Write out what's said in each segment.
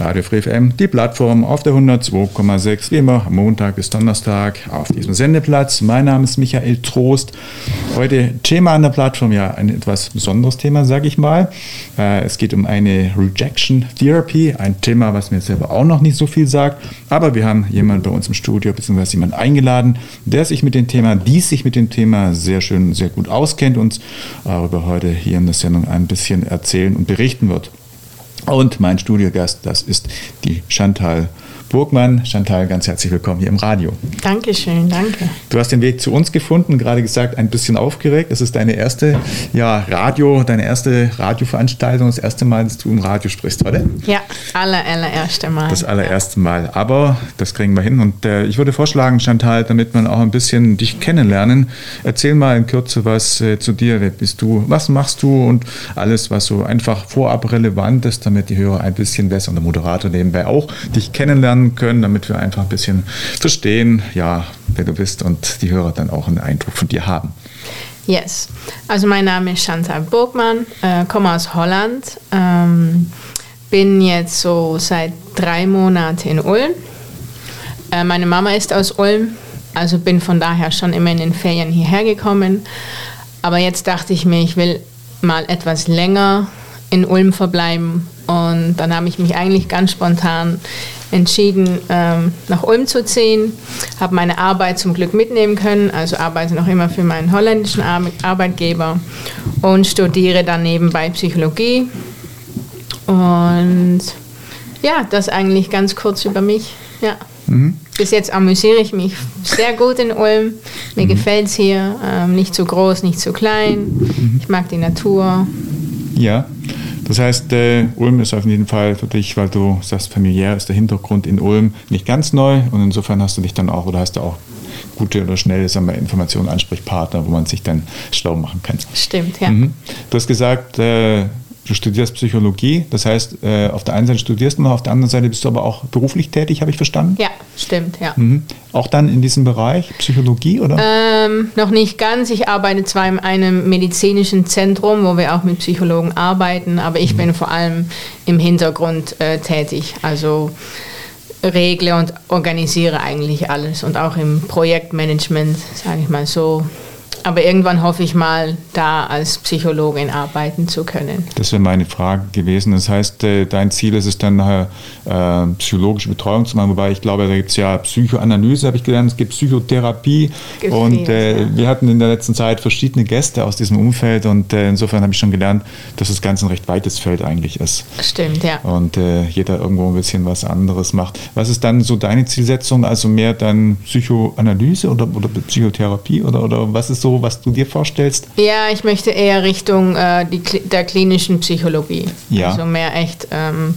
Radio Free FM, die Plattform auf der 102,6, wie immer Montag bis Donnerstag auf diesem Sendeplatz. Mein Name ist Michael Trost. Heute Thema an der Plattform, ja, ein etwas besonderes Thema, sage ich mal. Äh, es geht um eine Rejection Therapy, ein Thema, was mir selber auch noch nicht so viel sagt. Aber wir haben jemanden bei uns im Studio, beziehungsweise jemanden eingeladen, der sich mit dem Thema, die sich mit dem Thema sehr schön, sehr gut auskennt und darüber heute hier in der Sendung ein bisschen erzählen und berichten wird. Und mein Studiogast, das ist die Chantal Burgmann. Chantal, ganz herzlich willkommen hier im Radio. Dankeschön, danke. Du hast den Weg zu uns gefunden, gerade gesagt, ein bisschen aufgeregt. Das ist deine erste ja, Radio, deine erste Radioveranstaltung, das erste Mal, dass du im Radio sprichst, oder? Ja, aller, allererste Mal. Das allererste Mal. Aber das kriegen wir hin. Und äh, ich würde vorschlagen, Chantal, damit man auch ein bisschen dich kennenlernen, erzähl mal in Kürze was äh, zu dir. Wer bist du? Was machst du? Und alles, was so einfach vorab relevant ist, damit die Hörer ein bisschen besser und der Moderator nebenbei auch dich kennenlernen können, damit wir einfach ein bisschen verstehen, ja, wer du bist und die Hörer dann auch einen Eindruck von dir haben. Yes. Also mein Name ist Chantal Burgmann, äh, komme aus Holland, ähm, bin jetzt so seit drei Monaten in Ulm. Äh, meine Mama ist aus Ulm, also bin von daher schon immer in den Ferien hierher gekommen. Aber jetzt dachte ich mir, ich will mal etwas länger in Ulm verbleiben. Und dann habe ich mich eigentlich ganz spontan entschieden, ähm, nach Ulm zu ziehen, habe meine Arbeit zum Glück mitnehmen können, also arbeite noch immer für meinen holländischen Ar Arbeitgeber und studiere dann nebenbei Psychologie. Und ja, das eigentlich ganz kurz über mich. Ja. Mhm. Bis jetzt amüsiere ich mich sehr gut in Ulm. Mir mhm. gefällt es hier. Ähm, nicht zu groß, nicht zu klein. Mhm. Ich mag die Natur. Ja. Das heißt, äh, Ulm ist auf jeden Fall für dich, weil du sagst, familiär ist der Hintergrund in Ulm nicht ganz neu und insofern hast du dich dann auch oder hast du auch gute oder schnelle sagen wir, Informationen, Ansprechpartner, wo man sich dann schlau machen kann. Stimmt, ja. Mhm. Du hast gesagt, äh, du studierst Psychologie, das heißt, äh, auf der einen Seite studierst du noch, auf der anderen Seite bist du aber auch beruflich tätig, habe ich verstanden? Ja, stimmt, ja. Mhm. Auch dann in diesem Bereich Psychologie, oder? Ähm, noch nicht ganz. Ich arbeite zwar in einem medizinischen Zentrum, wo wir auch mit Psychologen arbeiten, aber ich mhm. bin vor allem im Hintergrund äh, tätig. Also regle und organisiere eigentlich alles und auch im Projektmanagement, sage ich mal so, aber irgendwann hoffe ich mal, da als Psychologin arbeiten zu können. Das wäre meine Frage gewesen. Das heißt, äh, dein Ziel ist es dann nachher äh, psychologische Betreuung zu machen, wobei ich glaube, da gibt es ja Psychoanalyse, habe ich gelernt, es gibt Psychotherapie. Gibt und äh, ja. wir hatten in der letzten Zeit verschiedene Gäste aus diesem Umfeld und äh, insofern habe ich schon gelernt, dass das Ganze ein recht weites Feld eigentlich ist. Stimmt, ja. Und äh, jeder irgendwo ein bisschen was anderes macht. Was ist dann so deine Zielsetzung? Also mehr dann Psychoanalyse oder, oder Psychotherapie oder, oder was ist so was du dir vorstellst? Ja, ich möchte eher Richtung äh, die, der klinischen Psychologie. Ja. Also mehr echt ähm,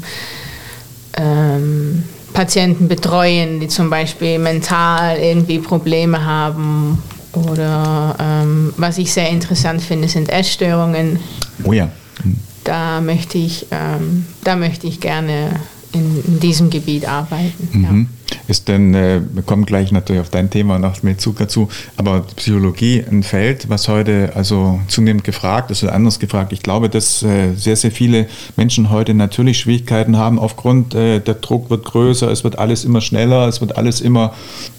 ähm, Patienten betreuen, die zum Beispiel mental irgendwie Probleme haben. Oder ähm, was ich sehr interessant finde, sind Essstörungen. Oh ja. Mhm. Da möchte ich, ähm, da möchte ich gerne in, in diesem Gebiet arbeiten. Mhm. Ja. Ist denn, äh, wir kommen gleich natürlich auf dein Thema noch mit Zug dazu, aber Psychologie ein Feld, was heute also zunehmend gefragt ist oder anders gefragt. Ich glaube, dass äh, sehr, sehr viele Menschen heute natürlich Schwierigkeiten haben aufgrund, äh, der Druck wird größer, es wird alles immer schneller, es wird alles immer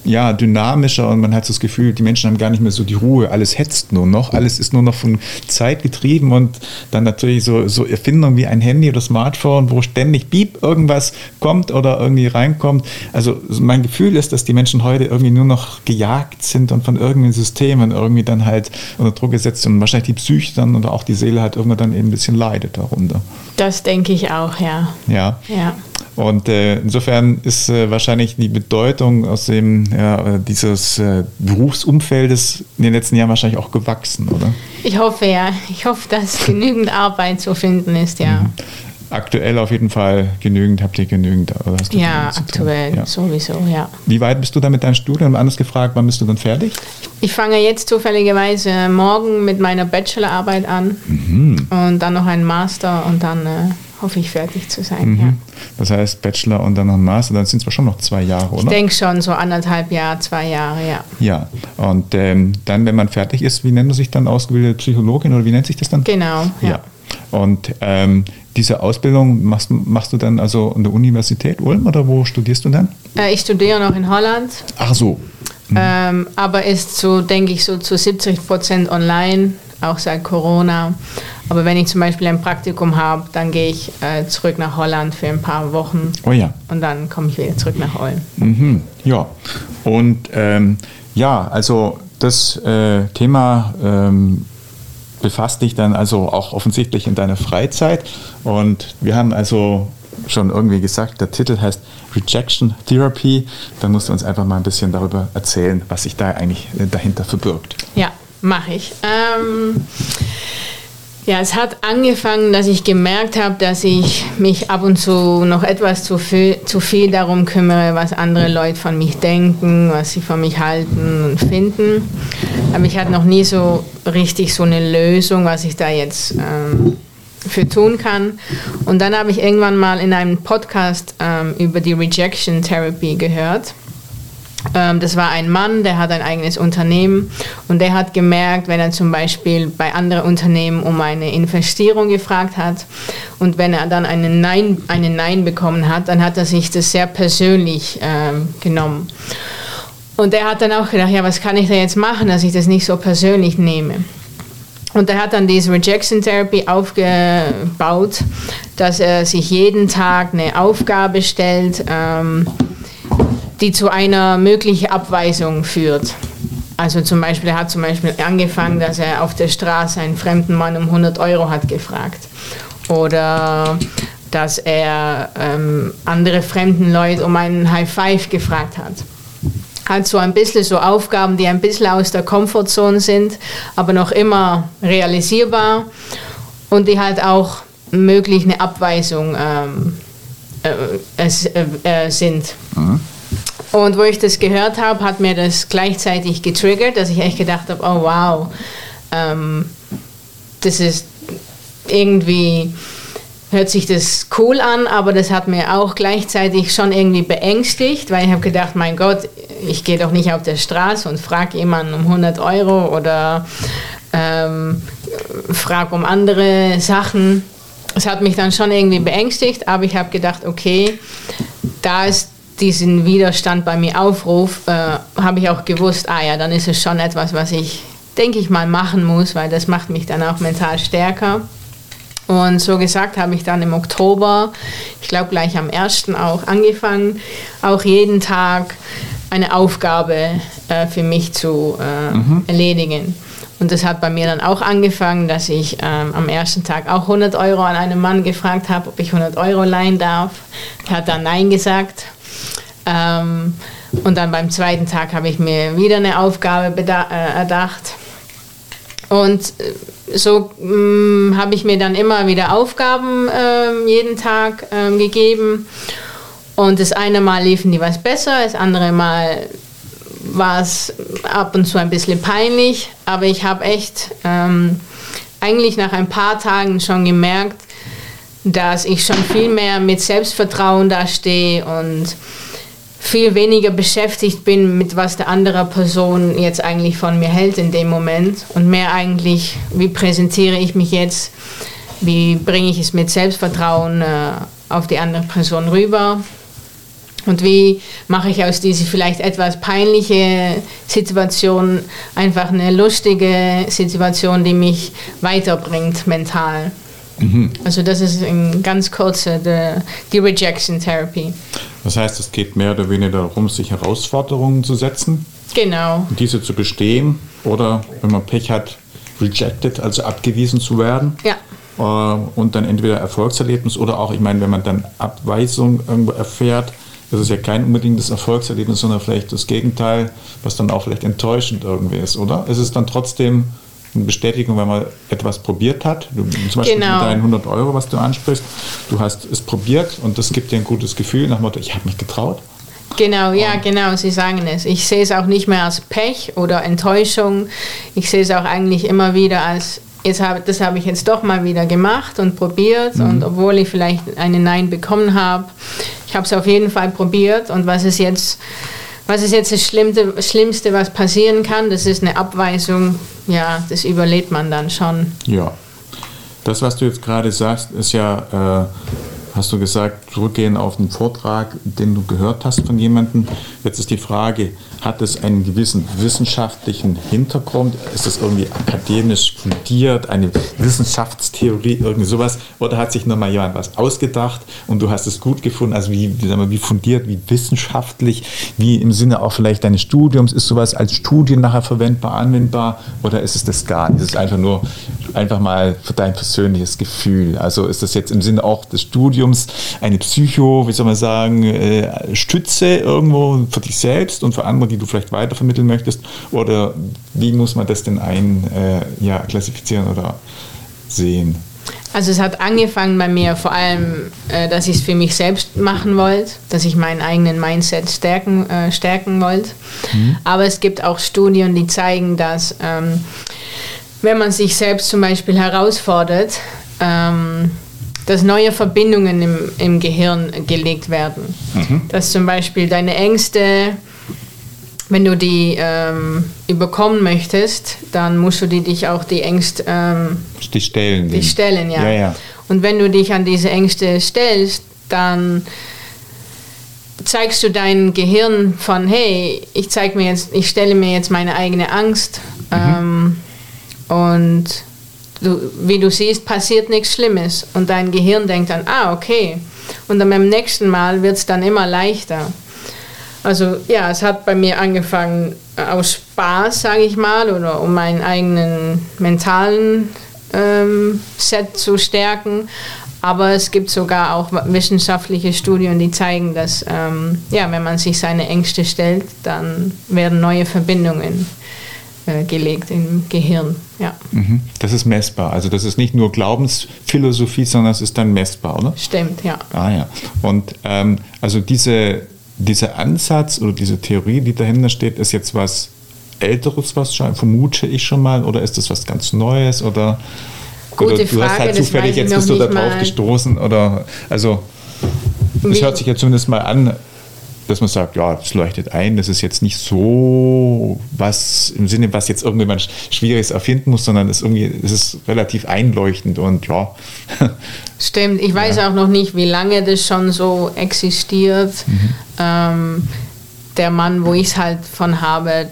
ja, dynamischer und man hat das Gefühl, die Menschen haben gar nicht mehr so die Ruhe, alles hetzt nur noch, alles ist nur noch von Zeit getrieben und dann natürlich so, so Erfindungen wie ein Handy oder Smartphone, wo ständig Beep irgendwas kommt oder irgendwie reinkommt. Also mein Gefühl ist, dass die Menschen heute irgendwie nur noch gejagt sind und von irgendeinem Systemen irgendwie dann halt unter Druck gesetzt sind und wahrscheinlich die Psyche dann oder auch die Seele halt irgendwann dann eben ein bisschen leidet darunter. Das denke ich auch, ja. Ja. ja. Und äh, insofern ist äh, wahrscheinlich die Bedeutung aus dem ja, dieses äh, Berufsumfeldes in den letzten Jahren wahrscheinlich auch gewachsen, oder? Ich hoffe ja. Ich hoffe, dass genügend Arbeit zu finden ist, ja. Mhm aktuell auf jeden Fall genügend, habt ihr genügend? ja, aktuell ja. sowieso, ja. Wie weit bist du dann mit deinem Studium? Anders gefragt, wann bist du dann fertig? Ich fange jetzt zufälligerweise morgen mit meiner Bachelorarbeit an mhm. und dann noch einen Master und dann äh, hoffe ich fertig zu sein. Mhm. Ja. Das heißt Bachelor und dann noch ein Master, dann sind es schon noch zwei Jahre, oder? Ich denke schon, so anderthalb Jahre, zwei Jahre, ja. Ja, und ähm, dann, wenn man fertig ist, wie nennt man sich dann ausgebildete Psychologin oder wie nennt sich das dann? Genau, ja. ja. Und ähm, diese Ausbildung machst, machst, du dann also an der Universität Ulm oder wo studierst du dann? Äh, ich studiere noch in Holland. Ach so. Mhm. Ähm, aber ist so, denke ich, so zu 70 Prozent online, auch seit Corona. Aber wenn ich zum Beispiel ein Praktikum habe, dann gehe ich äh, zurück nach Holland für ein paar Wochen. Oh ja. Und dann komme ich wieder zurück nach Ulm. Mhm. Ja. Und ähm, ja, also das äh, Thema ähm, befasst dich dann also auch offensichtlich in deiner Freizeit. Und wir haben also schon irgendwie gesagt, der Titel heißt Rejection Therapy. Dann musst du uns einfach mal ein bisschen darüber erzählen, was sich da eigentlich äh, dahinter verbirgt. Ja, mache ich. Ähm ja, es hat angefangen, dass ich gemerkt habe, dass ich mich ab und zu noch etwas zu viel, zu viel darum kümmere, was andere Leute von mich denken, was sie von mich halten und finden. Aber ich hatte noch nie so richtig so eine Lösung, was ich da jetzt ähm, für tun kann. Und dann habe ich irgendwann mal in einem Podcast ähm, über die Rejection Therapy gehört. Ähm, das war ein Mann, der hat ein eigenes Unternehmen und der hat gemerkt, wenn er zum Beispiel bei anderen Unternehmen um eine Investierung gefragt hat und wenn er dann einen Nein, einen Nein bekommen hat, dann hat er sich das sehr persönlich ähm, genommen. Und er hat dann auch gedacht, ja, was kann ich da jetzt machen, dass ich das nicht so persönlich nehme? Und er hat dann diese Rejection Therapy aufgebaut, dass er sich jeden Tag eine Aufgabe stellt, ähm, die zu einer möglichen Abweisung führt. Also zum Beispiel, er hat zum Beispiel angefangen, dass er auf der Straße einen fremden Mann um 100 Euro hat gefragt. Oder dass er ähm, andere fremden Leute um einen High Five gefragt hat. Hat so ein bisschen so Aufgaben, die ein bisschen aus der Komfortzone sind, aber noch immer realisierbar und die halt auch möglich eine Abweisung ähm, äh, äh, äh, sind. Mhm. Und wo ich das gehört habe, hat mir das gleichzeitig getriggert, dass ich echt gedacht habe, oh wow, ähm, das ist irgendwie, hört sich das cool an, aber das hat mir auch gleichzeitig schon irgendwie beängstigt, weil ich habe gedacht, mein Gott, ich gehe doch nicht auf der Straße und frage jemanden um 100 Euro oder ähm, frage um andere Sachen. Es hat mich dann schon irgendwie beängstigt, aber ich habe gedacht, okay, da ist diesen Widerstand bei mir aufruft, äh, habe ich auch gewusst, ah ja, dann ist es schon etwas, was ich, denke ich mal, machen muss, weil das macht mich dann auch mental stärker. Und so gesagt habe ich dann im Oktober, ich glaube gleich am 1. auch angefangen, auch jeden Tag eine Aufgabe äh, für mich zu äh, mhm. erledigen. Und das hat bei mir dann auch angefangen, dass ich ähm, am ersten Tag auch 100 Euro an einen Mann gefragt habe, ob ich 100 Euro leihen darf. Er hat dann Nein gesagt. Ähm, und dann beim zweiten Tag habe ich mir wieder eine Aufgabe äh, erdacht. Und äh, so mm, habe ich mir dann immer wieder Aufgaben äh, jeden Tag äh, gegeben. Und das eine Mal liefen die was besser, das andere Mal war es ab und zu ein bisschen peinlich. Aber ich habe echt ähm, eigentlich nach ein paar Tagen schon gemerkt, dass ich schon viel mehr mit Selbstvertrauen da stehe und viel weniger beschäftigt bin mit was der andere Person jetzt eigentlich von mir hält in dem Moment und mehr eigentlich, wie präsentiere ich mich jetzt, wie bringe ich es mit Selbstvertrauen äh, auf die andere Person rüber und wie mache ich aus dieser vielleicht etwas peinliche Situation einfach eine lustige Situation, die mich weiterbringt mental. Mhm. Also das ist in ganz kurze die, die Rejection Therapy. Das heißt, es geht mehr oder weniger darum, sich Herausforderungen zu setzen. Genau. Diese zu bestehen oder, wenn man Pech hat, rejected, also abgewiesen zu werden. Ja. äh, und dann entweder Erfolgserlebnis oder auch, ich meine, wenn man dann Abweisung irgendwo erfährt, das ist ja kein unbedingtes Erfolgserlebnis, sondern vielleicht das Gegenteil, was dann auch vielleicht enttäuschend irgendwie ist, oder? Es ist dann trotzdem eine Bestätigung, wenn man etwas probiert hat. Du, zum Beispiel genau. mit deinen 100 Euro, was du ansprichst. Du hast es probiert und das gibt dir ein gutes Gefühl nach dem Motto, ich habe mich getraut. Genau, ja, genau, Sie sagen es. Ich sehe es auch nicht mehr als Pech oder Enttäuschung. Ich sehe es auch eigentlich immer wieder als, jetzt hab, das habe ich jetzt doch mal wieder gemacht und probiert. Mhm. Und obwohl ich vielleicht einen Nein bekommen habe, ich habe es auf jeden Fall probiert. Und was ist jetzt, was ist jetzt das Schlimmste, Schlimmste, was passieren kann? Das ist eine Abweisung. Ja, das überlebt man dann schon. Ja. Das, was du jetzt gerade sagst, ist ja. Hast du gesagt, zurückgehen auf den Vortrag, den du gehört hast von jemandem. Jetzt ist die Frage, hat es einen gewissen wissenschaftlichen Hintergrund? Ist es irgendwie akademisch fundiert, eine Wissenschaftstheorie, irgendwie sowas? Oder hat sich nochmal jemand was ausgedacht und du hast es gut gefunden? Also wie, wie, wie fundiert, wie wissenschaftlich, wie im Sinne auch vielleicht deines Studiums? Ist sowas als Studien nachher verwendbar, anwendbar? Oder ist es das gar nicht? Ist es einfach nur einfach mal für dein persönliches Gefühl? Also ist das jetzt im Sinne auch des Studiums eine Psycho, wie soll man sagen, äh, Stütze irgendwo für dich selbst und für andere? die du vielleicht weitervermitteln möchtest? Oder wie muss man das denn ein, äh, ja, klassifizieren oder sehen? Also es hat angefangen bei mir vor allem, äh, dass ich es für mich selbst machen wollte, dass ich meinen eigenen Mindset stärken, äh, stärken wollte. Mhm. Aber es gibt auch Studien, die zeigen, dass ähm, wenn man sich selbst zum Beispiel herausfordert, ähm, dass neue Verbindungen im, im Gehirn gelegt werden. Mhm. Dass zum Beispiel deine Ängste wenn du die ähm, überkommen möchtest, dann musst du die, dich auch die Ängste ähm, die stellen. Die stellen, ja. ja, ja. Und wenn du dich an diese Ängste stellst, dann zeigst du dein Gehirn von, hey, ich zeig mir jetzt, ich stelle mir jetzt meine eigene Angst mhm. ähm, und du, wie du siehst, passiert nichts Schlimmes und dein Gehirn denkt dann, ah, okay. Und dann beim nächsten Mal wird es dann immer leichter. Also ja, es hat bei mir angefangen äh, aus Spaß, sage ich mal, oder um meinen eigenen mentalen ähm, Set zu stärken. Aber es gibt sogar auch wissenschaftliche Studien, die zeigen, dass ähm, ja, wenn man sich seine Ängste stellt, dann werden neue Verbindungen äh, gelegt im Gehirn. Ja. Mhm. Das ist messbar. Also das ist nicht nur Glaubensphilosophie, sondern es ist dann messbar, oder? Stimmt, ja. Ah ja. Und ähm, also diese dieser Ansatz oder diese Theorie, die dahinter steht, ist jetzt was Älteres, was schon, vermute ich schon mal, oder ist das was ganz Neues? Oder, Gute oder du Frage, hast halt zufällig, jetzt bist du da drauf gestoßen, oder also es hört sich ja zumindest mal an, dass man sagt, ja, das leuchtet ein, das ist jetzt nicht so was im Sinne, was jetzt irgendjemand Schwieriges erfinden muss, sondern es, irgendwie, es ist relativ einleuchtend und ja. Stimmt, ich weiß ja. auch noch nicht, wie lange das schon so existiert. Mhm. Ähm, der Mann, wo ich es halt von habe,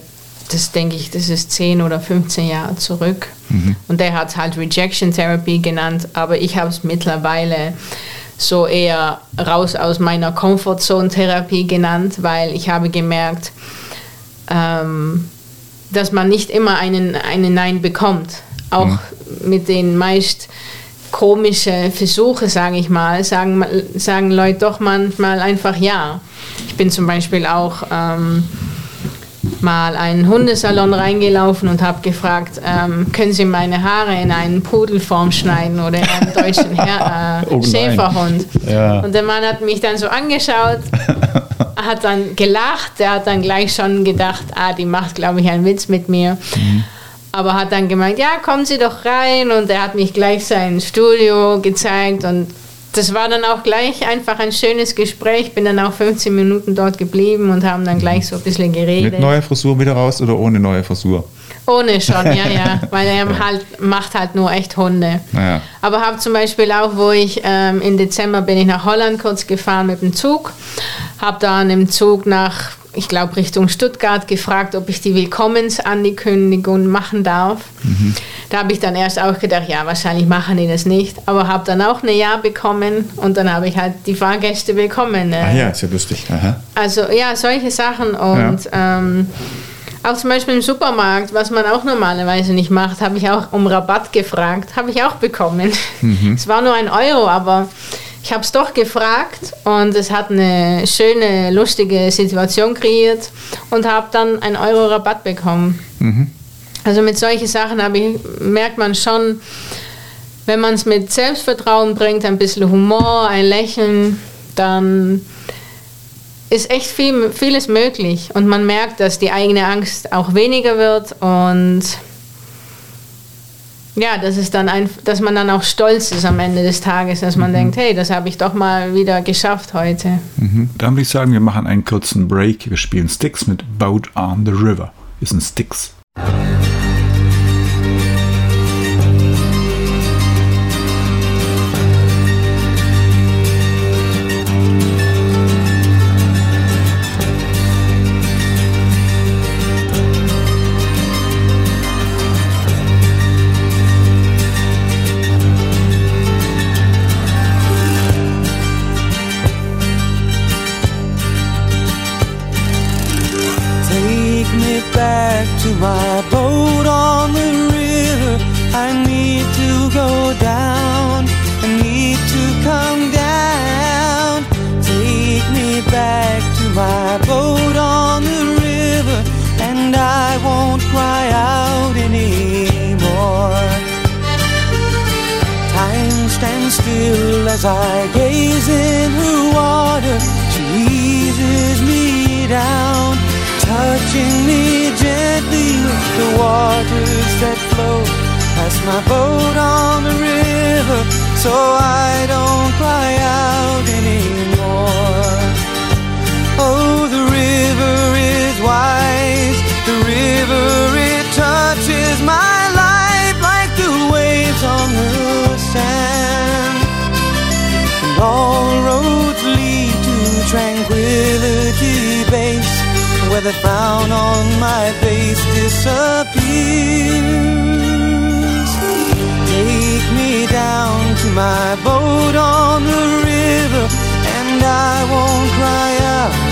das denke ich, das ist 10 oder 15 Jahre zurück. Mhm. Und der hat es halt Rejection Therapy genannt, aber ich habe es mittlerweile so eher raus aus meiner Comfortzone-Therapie genannt, weil ich habe gemerkt, ähm, dass man nicht immer einen, einen Nein bekommt. Auch mhm. mit den meist komischen Versuchen, sage ich mal, sagen, sagen Leute doch manchmal einfach Ja. Ich bin zum Beispiel auch... Ähm, mal einen Hundesalon reingelaufen und habe gefragt, ähm, können Sie meine Haare in einen Pudelform schneiden oder in einen deutschen Her äh, oh Schäferhund? Ja. Und der Mann hat mich dann so angeschaut, hat dann gelacht, der hat dann gleich schon gedacht, ah, die macht, glaube ich, einen Witz mit mir. Mhm. Aber hat dann gemeint, ja, kommen Sie doch rein und er hat mich gleich sein Studio gezeigt und das war dann auch gleich einfach ein schönes Gespräch. Bin dann auch 15 Minuten dort geblieben und haben dann gleich so ein bisschen geredet. Mit neuer Frisur wieder raus oder ohne neue Frisur? Ohne schon, ja, ja. Weil er ja. halt macht halt nur echt Hunde. Ja. Aber habe zum Beispiel auch, wo ich ähm, im Dezember bin ich nach Holland kurz gefahren mit dem Zug. Habe dann im Zug nach ich glaube, Richtung Stuttgart gefragt, ob ich die Willkommensankündigung machen darf. Mhm. Da habe ich dann erst auch gedacht, ja, wahrscheinlich machen die das nicht. Aber habe dann auch ein Ja bekommen und dann habe ich halt die Fahrgäste bekommen. Äh. Ah ja, ist ja lustig. Aha. Also ja, solche Sachen und ja. ähm, Auch zum Beispiel im Supermarkt, was man auch normalerweise nicht macht, habe ich auch um Rabatt gefragt, habe ich auch bekommen. Mhm. Es war nur ein Euro, aber ich habe es doch gefragt und es hat eine schöne, lustige Situation kreiert und habe dann einen Euro Rabatt bekommen. Mhm. Also mit solchen Sachen ich, merkt man schon, wenn man es mit Selbstvertrauen bringt, ein bisschen Humor, ein Lächeln, dann ist echt viel, vieles möglich. Und man merkt, dass die eigene Angst auch weniger wird und ja, das ist dann ein, dass man dann auch stolz ist am Ende des Tages, dass man mhm. denkt, hey, das habe ich doch mal wieder geschafft heute. Mhm. Dann würde ich sagen, wir machen einen kurzen Break. Wir spielen Sticks mit Boat on the River. Ist ein Sticks. Tranquility base, where the frown on my face disappears. Take me down to my boat on the river, and I won't cry out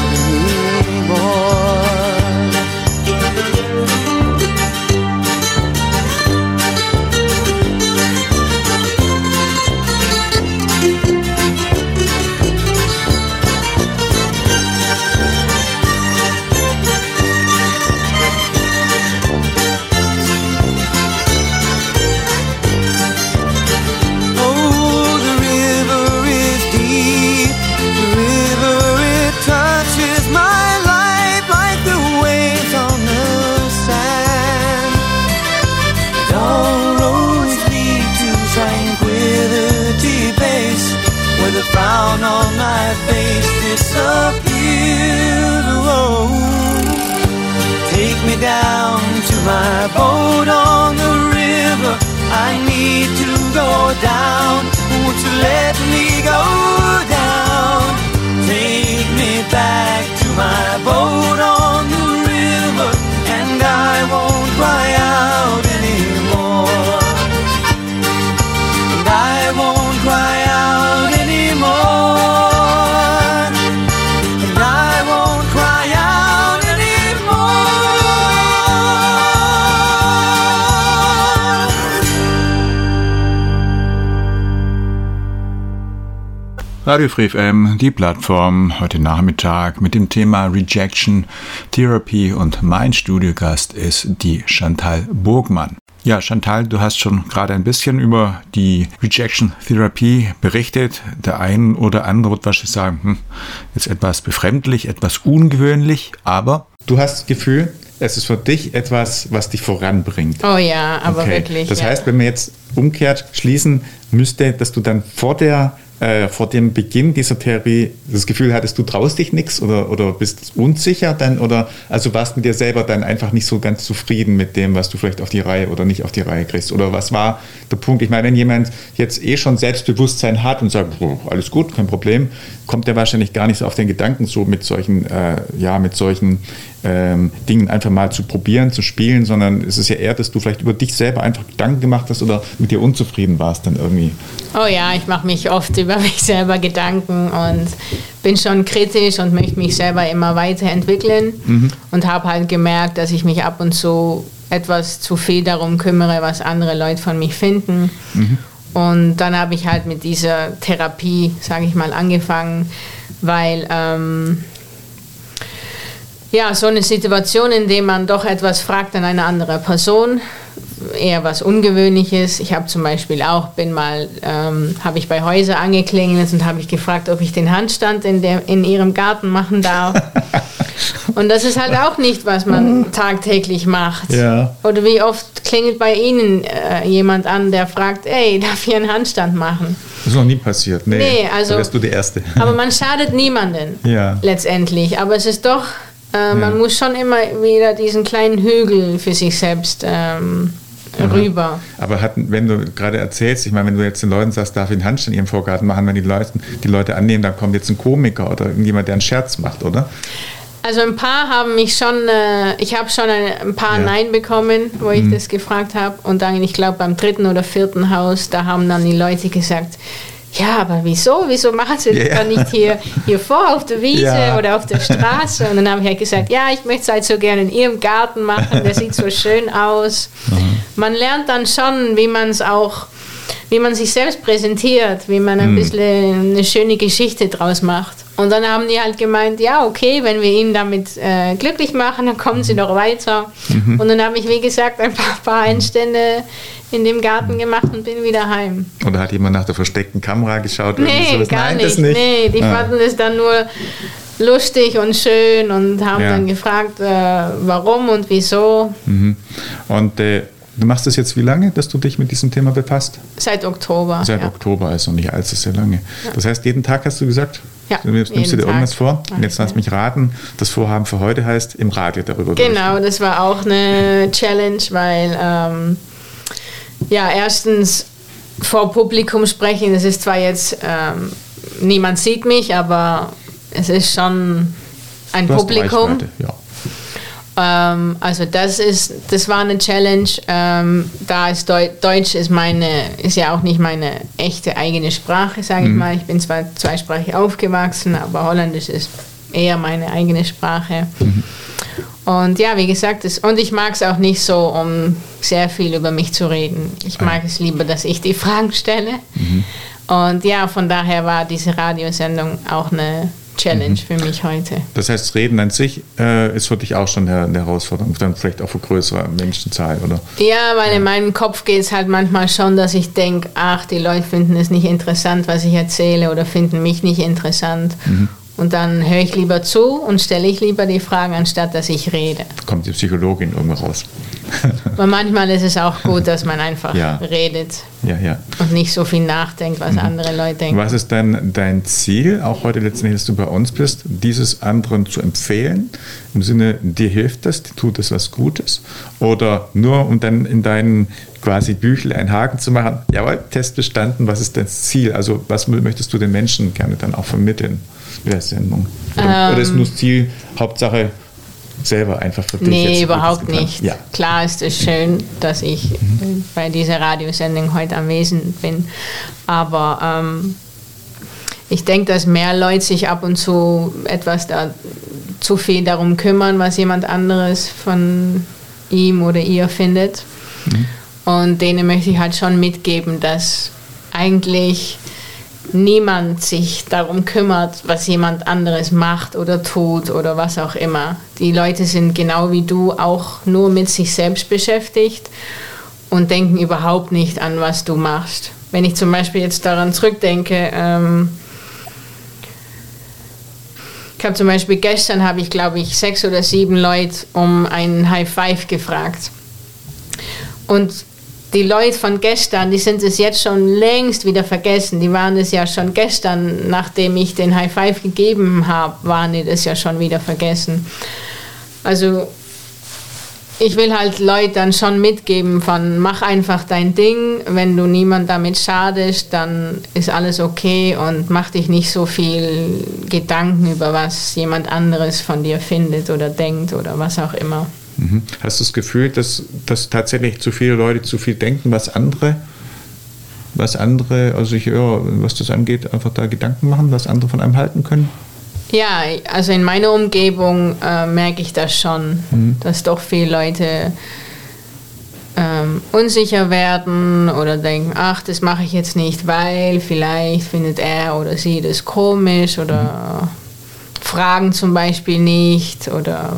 down to my boat on the river. I need to go down. Won't you let me go down? Take me back to my boat on the river, and I won't. Radio Free FM, die Plattform, heute Nachmittag mit dem Thema Rejection Therapy und mein Studiogast ist die Chantal Burgmann. Ja, Chantal, du hast schon gerade ein bisschen über die Rejection Therapie berichtet. Der ein oder andere wird wahrscheinlich sagen, hm, ist etwas befremdlich, etwas ungewöhnlich, aber... Du hast das Gefühl, es ist für dich etwas, was dich voranbringt. Oh ja, aber okay. wirklich. Das ja. heißt, wenn wir jetzt umkehrt schließen müsste, dass du dann vor der äh, vor dem Beginn dieser Therapie das Gefühl hattest, du traust dich nichts oder, oder bist unsicher dann oder also warst mit dir selber dann einfach nicht so ganz zufrieden mit dem, was du vielleicht auf die Reihe oder nicht auf die Reihe kriegst? Oder was war der Punkt? Ich meine, wenn jemand jetzt eh schon Selbstbewusstsein hat und sagt, alles gut, kein Problem, kommt er wahrscheinlich gar nicht so auf den Gedanken, so mit solchen, äh, ja, mit solchen ähm, Dingen einfach mal zu probieren, zu spielen, sondern es ist ja eher, dass du vielleicht über dich selber einfach Gedanken gemacht hast oder mit dir unzufrieden warst dann irgendwie? Oh ja, ich mache mich oft über mich selber Gedanken und bin schon kritisch und möchte mich selber immer weiterentwickeln mhm. und habe halt gemerkt, dass ich mich ab und zu etwas zu viel darum kümmere, was andere Leute von mich finden. Mhm. Und dann habe ich halt mit dieser Therapie, sage ich mal, angefangen, weil ähm, ja, so eine Situation, in der man doch etwas fragt an eine andere Person, eher was Ungewöhnliches. Ich habe zum Beispiel auch, bin mal, ähm, habe ich bei Häuser angeklingelt und habe ich gefragt, ob ich den Handstand in, der, in ihrem Garten machen darf. und das ist halt auch nicht, was man tagtäglich macht. Ja. Oder wie oft klingelt bei Ihnen äh, jemand an, der fragt, ey, darf ich einen Handstand machen? Das ist noch nie passiert. Nee, nee also. Da wärst du die Erste. aber man schadet niemanden ja. letztendlich. Aber es ist doch äh, man muss schon immer wieder diesen kleinen Hügel für sich selbst ähm, rüber. Aber hat, wenn du gerade erzählst, ich meine, wenn du jetzt den Leuten sagst, darf ich einen Handstand in ihrem Vorgarten machen, wenn die Leute, die Leute annehmen, dann kommt jetzt ein Komiker oder irgendjemand, der einen Scherz macht, oder? Also ein paar haben mich schon, äh, ich habe schon ein, ein paar ja. Nein bekommen, wo ich mhm. das gefragt habe. Und dann, ich glaube, beim dritten oder vierten Haus, da haben dann die Leute gesagt, ja, aber wieso? Wieso machen Sie das dann nicht hier, hier vor auf der Wiese ja. oder auf der Straße? Und dann habe ich halt gesagt, ja, ich möchte es halt so gerne in Ihrem Garten machen, der sieht so schön aus. Mhm. Man lernt dann schon, wie man es auch, wie man sich selbst präsentiert, wie man ein mhm. bisschen eine schöne Geschichte draus macht. Und dann haben die halt gemeint, ja, okay, wenn wir ihn damit äh, glücklich machen, dann kommen sie noch weiter. Mhm. Und dann habe ich, wie gesagt, ein paar, paar Einstände in dem Garten gemacht und bin wieder heim. Oder hat jemand nach der versteckten Kamera geschaut? Nee, gar Nein, nicht. nicht. Nee, die ah. fanden es dann nur lustig und schön und haben ja. dann gefragt, äh, warum und wieso. Mhm. Und äh, du machst das jetzt wie lange, dass du dich mit diesem Thema befasst? Seit Oktober. Seit ja. Oktober, also nicht allzu sehr lange. Ja. Das heißt, jeden Tag hast du gesagt? Ja, nimmst, nimmst du dir Tag. irgendwas vor? Und jetzt lass mich raten, das Vorhaben für heute heißt, im Radio darüber Genau, das war auch eine Challenge, weil ähm, ja, erstens vor Publikum sprechen, das ist zwar jetzt, ähm, niemand sieht mich, aber es ist schon ein du Publikum. Ja. Ähm, also das ist, das war eine Challenge. Ähm, da ist Deu Deutsch ist meine, ist ja auch nicht meine echte eigene Sprache, sage ich mhm. mal. Ich bin zwar zweisprachig aufgewachsen, aber Holländisch ist eher meine eigene Sprache. Mhm. Und ja, wie gesagt, das, und ich mag es auch nicht so, um sehr viel über mich zu reden. Ich mag ah. es lieber, dass ich die Fragen stelle. Mhm. Und ja, von daher war diese Radiosendung auch eine Challenge mhm. für mich heute. Das heißt, Reden an sich äh, ist für dich auch schon eine, Herausforderung, dann vielleicht auch für größere Menschenzahl, oder? Ja, weil ja. in meinem Kopf geht es halt manchmal schon, dass ich denke, ach, die Leute finden es nicht interessant, was ich erzähle oder finden mich nicht interessant. Mhm. Und dann höre ich lieber zu und stelle ich lieber die Fragen, anstatt dass ich rede. Da kommt die Psychologin irgendwo raus. Aber manchmal ist es auch gut, dass man einfach ja. redet ja, ja. und nicht so viel nachdenkt, was mhm. andere Leute denken. Was ist denn dein Ziel, auch heute letztendlich, dass du bei uns bist, dieses anderen zu empfehlen? Im Sinne, dir hilft das, dir tut es was Gutes? Oder nur, um dann in deinen quasi Büchel einen Haken zu machen, jawohl, Test bestanden, was ist dein Ziel? Also was möchtest du den Menschen gerne dann auch vermitteln? der Sendung? Oder, ähm, oder ist nur das Ziel, Hauptsache selber einfach für dich? Nee, überhaupt nicht. Ja. Klar ist es schön, dass ich mhm. bei dieser Radiosendung heute anwesend bin, aber ähm, ich denke, dass mehr Leute sich ab und zu etwas da zu viel darum kümmern, was jemand anderes von ihm oder ihr findet. Mhm. Und denen möchte ich halt schon mitgeben, dass eigentlich niemand sich darum kümmert, was jemand anderes macht oder tut oder was auch immer. Die Leute sind genau wie du auch nur mit sich selbst beschäftigt und denken überhaupt nicht an, was du machst. Wenn ich zum Beispiel jetzt daran zurückdenke, ähm, ich habe zum Beispiel gestern habe ich glaube ich sechs oder sieben Leute um einen High Five gefragt und die Leute von gestern, die sind es jetzt schon längst wieder vergessen. Die waren es ja schon gestern, nachdem ich den High Five gegeben habe, waren die das ja schon wieder vergessen. Also ich will halt Leute dann schon mitgeben von mach einfach dein Ding, wenn du niemand damit schadest, dann ist alles okay und mach dich nicht so viel Gedanken über was jemand anderes von dir findet oder denkt oder was auch immer. Mhm. Hast du das Gefühl, dass, dass tatsächlich zu viele Leute zu viel denken, was andere was andere, also ich höre, was das angeht, einfach da Gedanken machen, was andere von einem halten können? Ja, also in meiner Umgebung äh, merke ich das schon, mhm. dass doch viele Leute ähm, unsicher werden oder denken, ach, das mache ich jetzt nicht, weil vielleicht findet er oder sie das komisch oder mhm. fragen zum Beispiel nicht oder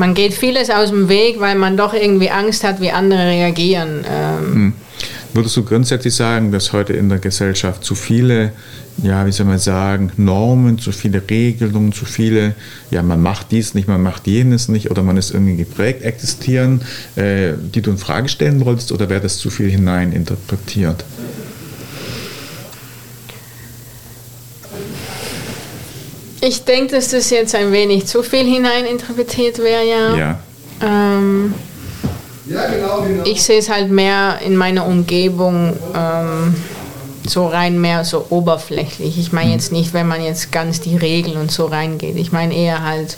man geht vieles aus dem Weg, weil man doch irgendwie Angst hat, wie andere reagieren. Ähm, mhm. Würdest du grundsätzlich sagen, dass heute in der Gesellschaft zu viele, ja, wie soll man sagen, Normen, zu viele Regelungen, zu viele, ja, man macht dies nicht, man macht jenes nicht oder man ist irgendwie geprägt existieren, äh, die du in Frage stellen wolltest oder wäre das zu viel hineininterpretiert? Ich denke, dass das jetzt ein wenig zu viel hineininterpretiert wäre, ja. Ja. Ähm, ja, genau, genau. Ich sehe es halt mehr in meiner Umgebung ähm, so rein mehr so oberflächlich. Ich meine jetzt nicht, wenn man jetzt ganz die Regeln und so reingeht. Ich meine eher halt,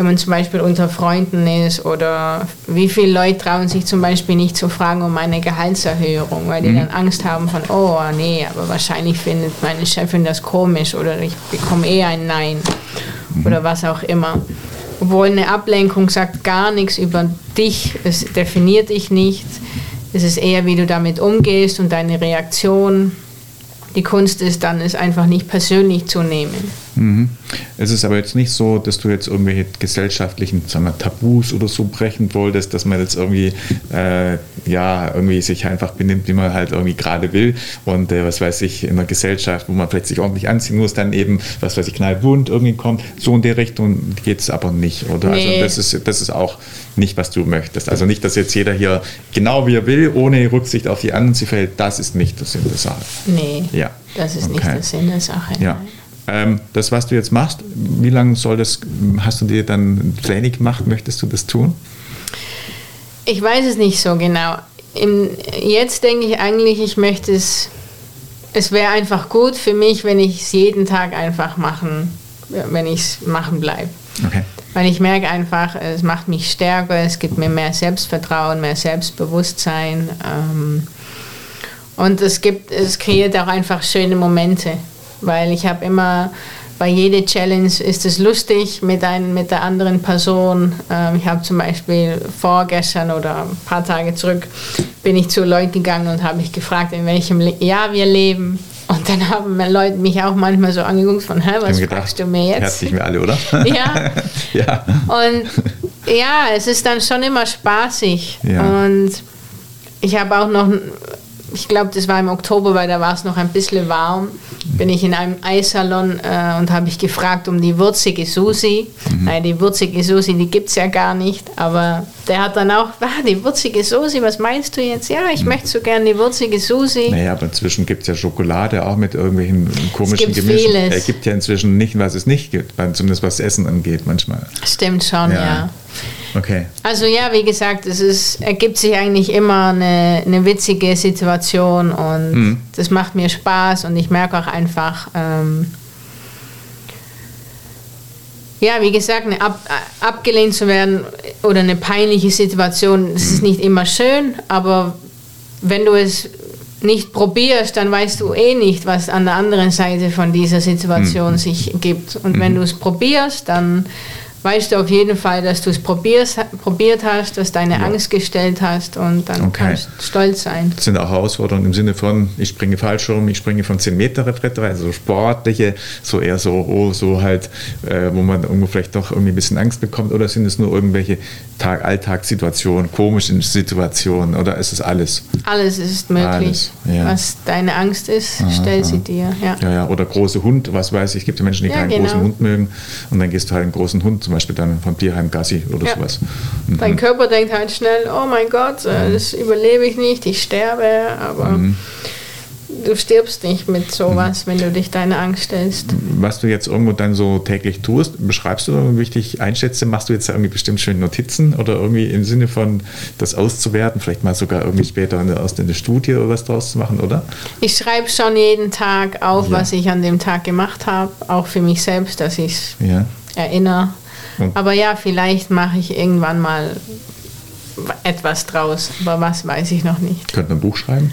wenn man zum Beispiel unter Freunden ist oder wie viele Leute trauen sich zum Beispiel nicht zu fragen um eine Gehaltserhöhung, weil die mhm. dann Angst haben von, oh nee, aber wahrscheinlich findet meine Chefin das komisch oder ich bekomme eher ein Nein mhm. oder was auch immer. Obwohl eine Ablenkung sagt gar nichts über dich, es definiert dich nicht. Es ist eher, wie du damit umgehst und deine Reaktion. Die Kunst ist dann, es einfach nicht persönlich zu nehmen. Mhm. Es ist aber jetzt nicht so, dass du jetzt irgendwelche gesellschaftlichen sagen wir, Tabus oder so brechen wolltest, dass man jetzt irgendwie, äh, ja, irgendwie sich einfach benimmt, wie man halt irgendwie gerade will. Und äh, was weiß ich, in einer Gesellschaft, wo man vielleicht sich ordentlich anziehen muss, dann eben, was weiß ich, knallbunt irgendwie kommt. So in der Richtung geht es aber nicht, oder? Also nee. Also das ist, das ist auch nicht, was du möchtest. Also nicht, dass jetzt jeder hier genau wie er will, ohne Rücksicht auf die anderen sie fällt. Das ist nicht der Sinn der Sache. Nee, ja. das ist okay. nicht der Sinn der Sache. Ja. Nein. Ähm, das, was du jetzt machst, wie lange soll das, hast du dir dann Training gemacht, möchtest du das tun? Ich weiß es nicht so genau. Im, jetzt denke ich eigentlich, ich möchte es, es wäre einfach gut für mich, wenn ich es jeden Tag einfach machen, wenn ich es machen bleibe. Okay. Weil ich merke einfach, es macht mich stärker, es gibt mir mehr Selbstvertrauen, mehr Selbstbewusstsein. Ähm, und es gibt, es kreiert auch einfach schöne Momente weil ich habe immer bei jeder Challenge ist es lustig mit, ein, mit der anderen Person. Ähm, ich habe zum Beispiel vorgestern oder ein paar Tage zurück bin ich zu Leuten gegangen und habe mich gefragt, in welchem Jahr wir leben. Und dann haben Leute mich auch manchmal so angeguckt von, hä, was gedacht, fragst du mir jetzt? Herzlich mir alle, oder? ja. ja. Und ja, es ist dann schon immer spaßig. Ja. Und ich habe auch noch ich glaube, das war im Oktober, weil da war es noch ein bisschen warm, bin ich in einem Eissalon äh, und habe ich gefragt um die würzige Susi. Mhm. Nein, die würzige Susi, die gibt es ja gar nicht, aber der hat dann auch, ah, die würzige Susi, was meinst du jetzt? Ja, ich mhm. möchte so gerne die würzige Susi. Naja, aber inzwischen gibt es ja Schokolade auch mit irgendwelchen komischen Gemischen. Vieles. Es gibt ja inzwischen nicht, was es nicht gibt, zumindest was Essen angeht manchmal. Stimmt schon, ja. ja. Okay. Also ja, wie gesagt, es ist, ergibt sich eigentlich immer eine, eine witzige Situation und mhm. das macht mir Spaß und ich merke auch einfach, ähm, ja, wie gesagt, ab, abgelehnt zu werden oder eine peinliche Situation, das ist mhm. nicht immer schön, aber wenn du es nicht probierst, dann weißt du eh nicht, was an der anderen Seite von dieser Situation mhm. sich gibt. Und wenn mhm. du es probierst, dann weißt du auf jeden Fall, dass du es probiert hast, dass deine ja. Angst gestellt hast und dann okay. kannst du stolz sein. Das sind auch Herausforderungen im Sinne von, ich springe Fallschirm, ich springe von 10 Meter Retrette, also so sportliche, so eher so, oh, so halt, äh, wo man irgendwo vielleicht doch irgendwie ein bisschen Angst bekommt oder sind es nur irgendwelche Tag Alltagssituationen, komische Situationen oder ist es alles? Alles ist möglich. Alles, ja. Was deine Angst ist, aha, stell sie dir. Ja. ja. Ja, oder große Hund, was weiß ich, es gibt ja Menschen, die keinen genau. großen Hund mögen und dann gehst du halt einen großen Hund zum Beispiel dann vom Tierheim Gassi oder ja. sowas. Mhm. Dein Körper denkt halt schnell, oh mein Gott, äh, mhm. das überlebe ich nicht, ich sterbe, aber mhm. du stirbst nicht mit sowas, mhm. wenn du dich deine Angst stellst. Was du jetzt irgendwo dann so täglich tust, beschreibst du irgendwie, wie ich dich einschätze, machst du jetzt irgendwie bestimmt schöne Notizen oder irgendwie im Sinne von das auszuwerten, vielleicht mal sogar irgendwie später aus der Studie oder was draus zu machen, oder? Ich schreibe schon jeden Tag auf, ja. was ich an dem Tag gemacht habe, auch für mich selbst, dass ich es ja erinnere. Und aber ja, vielleicht mache ich irgendwann mal etwas draus, aber was weiß ich noch nicht. Könnte ein Buch schreiben?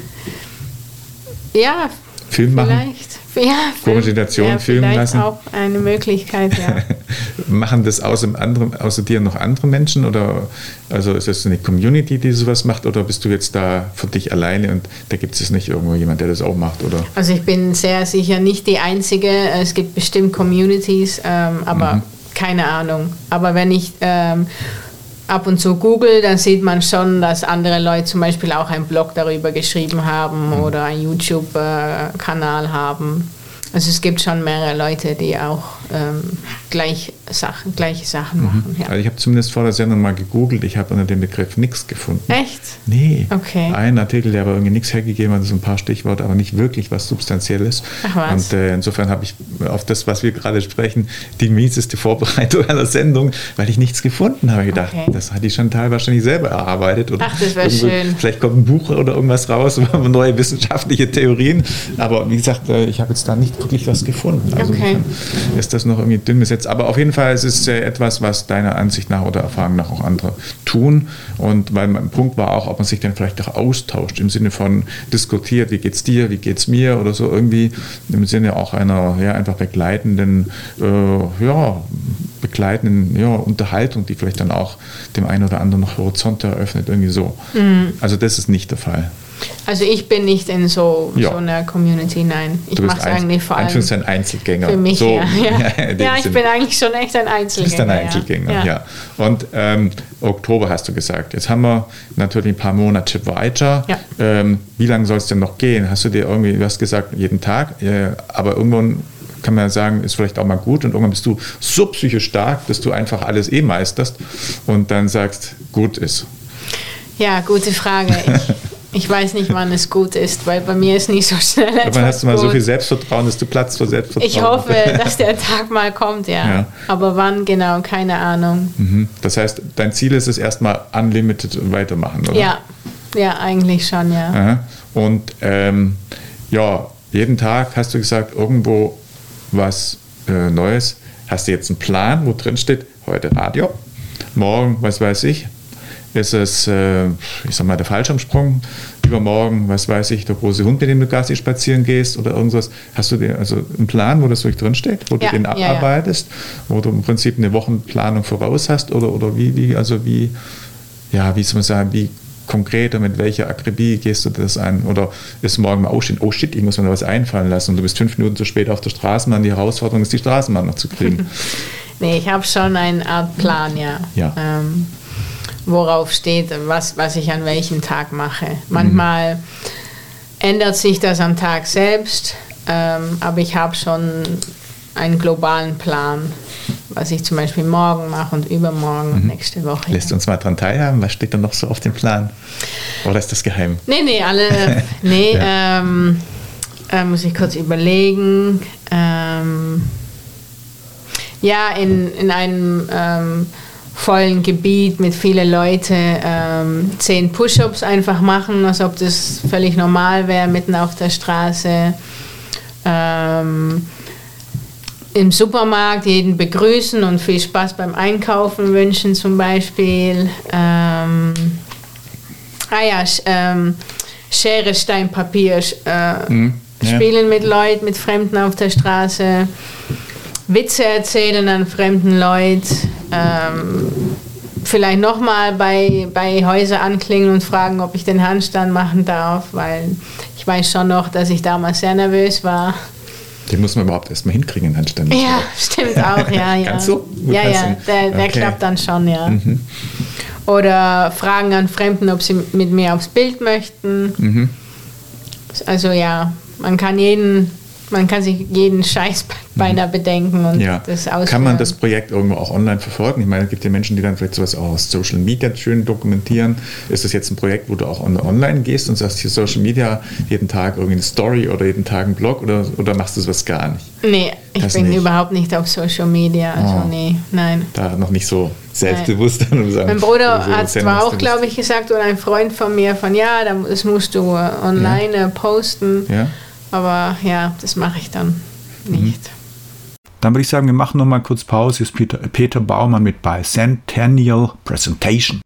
Ja, Film machen? vielleicht. Ja, Dokumentation ja, filmen vielleicht lassen? auch eine Möglichkeit, ja. Machen das außer, anderen, außer dir noch andere Menschen? Oder also ist das eine Community, die sowas macht? Oder bist du jetzt da für dich alleine und da gibt es nicht irgendwo jemand, der das auch macht? Oder? Also ich bin sehr sicher nicht die Einzige. Es gibt bestimmt Communities, ähm, aber keine Ahnung. Aber wenn ich ähm, ab und zu google, dann sieht man schon, dass andere Leute zum Beispiel auch einen Blog darüber geschrieben haben oder einen YouTube-Kanal haben. Also es gibt schon mehrere Leute, die auch ähm, gleich Sachen, gleiche Sachen machen. Ja. Also ich habe zumindest vor der Sendung mal gegoogelt, ich habe unter dem Begriff nichts gefunden. Echt? Nee. Okay. Ein Artikel, der aber irgendwie nichts hergegeben hat, so ein paar Stichworte, aber nicht wirklich was Substanzielles. Ach was. Und äh, insofern habe ich auf das, was wir gerade sprechen, die mieseste Vorbereitung einer Sendung, weil ich nichts gefunden habe. Ich gedacht, Okay. das hat die Chantal wahrscheinlich selber erarbeitet. Oder Ach, das wär irgendwo- schön. Vielleicht kommt ein Buch oder irgendwas raus über neue wissenschaftliche Theorien. Aber wie gesagt, äh, ich habe jetzt da nicht wirklich was gefunden. Also Okay. ist das noch irgendwie dünn besetzt. Aber auf jeden Fall es ist es etwas, was deiner Ansicht nach oder Erfahrung nach auch andere tun. Und weil mein Punkt war auch, ob man sich dann vielleicht auch austauscht im Sinne von diskutiert, wie geht's dir, wie geht's mir oder so irgendwie im Sinne auch einer ja, einfach begleitenden, äh, ja, begleitenden ja, Unterhaltung, die vielleicht dann auch dem einen oder anderen noch Horizonte eröffnet, irgendwie so. Mhm. Also das ist nicht der Fall. Also ich bin nicht in so, Ja. so einer Community, nein. Ich Du mache es eigentlich vor allem Anführungszeichen Einzelgänger. für mich. So, ja, ja. ja ich bin eigentlich schon echt ein Du Einzelgänger. bist ein Einzelgänger, ja. Und ähm, Oktober hast du gesagt. Jetzt haben wir natürlich ein paar Monate weiter. Ähm, wie lange soll es denn noch gehen? Hast du dir irgendwie, du hast gesagt, jeden Tag, äh, aber irgendwann kann man ja sagen, ist vielleicht auch mal gut und irgendwann bist du so psychisch stark, dass du einfach alles eh meisterst und dann sagst, gut ist. Ja, gute Frage. Ich, ich weiß nicht, wann es gut ist, weil bei mir ist nicht so schnell Irgendwann hast du mal gut. so viel Selbstvertrauen, dass du Platz für Selbstvertrauen Ich hoffe, dass der Tag mal kommt, ja. Ja. Aber wann genau, keine Ahnung. Mhm. Das heißt, dein Ziel ist es erstmal unlimited weitermachen, oder? Ja, ja, eigentlich schon, ja. Aha. Und ähm, ja, jeden Tag hast du gesagt, irgendwo was äh, Neues. Hast du jetzt einen Plan, wo drin steht, heute Radio, morgen, was weiß ich, ist es, äh, ich sag mal, der Fallschirmsprung, übermorgen, was weiß ich, der große Hund, mit dem du Gassi spazieren gehst oder irgendwas. Hast du dir also einen Plan, wo das wirklich drin steht, wo Ja, du den ja, ja. abarbeitest, wo du im Prinzip eine Wochenplanung voraus hast oder, oder wie, wie, also wie, ja, wie soll man sagen, wie konkret und mit welcher Akribie gehst du das an? Oder ist morgen mal aufstehen, oh shit, ich muss mir da was einfallen lassen und du bist fünf Minuten zu spät auf der Straßenbahn, die Herausforderung ist, die Straßenbahn noch zu kriegen. Nee, ich habe schon eine Art Plan, ja. Ja. Ähm, worauf steht, was, was ich an welchem Tag mache. Manchmal ändert sich das am Tag selbst, ähm, aber ich habe schon einen globalen Plan, was ich zum Beispiel morgen mache und übermorgen und nächste Woche. Lässt uns mal dran teilhaben, was steht da noch so auf dem Plan? Oder ist das geheim? Nee, nee, alle. Nee, ähm, äh, muss ich kurz überlegen. Ähm, ja, in, in einem ähm, vollen Gebiet mit vielen Leuten ähm, zehn Push-ups einfach machen, als ob das völlig normal wäre, mitten auf der Straße. Ähm, Im Supermarkt jeden begrüßen und viel Spaß beim Einkaufen wünschen zum Beispiel. Ähm, ah ja, ähm, Schere, Stein, Papier äh, Mhm, ja. spielen mit Leuten, mit Fremden auf der Straße. Witze erzählen an fremden Leuten. Ähm, vielleicht nochmal bei, bei Häuser anklingen und fragen, ob ich den Handstand machen darf, weil ich weiß schon noch, dass ich damals sehr nervös war. Den muss man überhaupt erstmal hinkriegen, den Handstand. Ja, stimmt auch, ja, ja. Kannst du? Gut, ja, ja, der, der Okay. klappt dann schon, ja. Oder fragen an Fremden, ob sie mit mir aufs Bild möchten. Mhm. Also ja, man kann jeden, man kann sich jeden Scheiß beinahe bedenken und Ja. das ausführen. Kann man das Projekt irgendwo auch online verfolgen? Ich meine, es gibt ja Menschen, die dann vielleicht sowas auch aus Social Media schön dokumentieren. Ist das jetzt ein Projekt, wo du auch on- online gehst und sagst, hier Social Media, jeden Tag irgendwie eine Story oder jeden Tag einen Blog oder, oder machst du sowas gar nicht? Nee, ich Das bin nicht. überhaupt nicht auf Social Media. Also Oh. nee, nein. Da noch nicht so selbstbewusst. und sagen, Mein Bruder so hat zwar auch, glaube ich, gesagt, oder ein Freund von mir, von ja, da- das musst du online äh, posten. Ja. Mhm. Aber ja, das mache ich dann nicht. Dann würde ich sagen, wir machen noch mal kurz Pause. Hier ist Peter, Peter Baumann mit Bicentennial Presentation.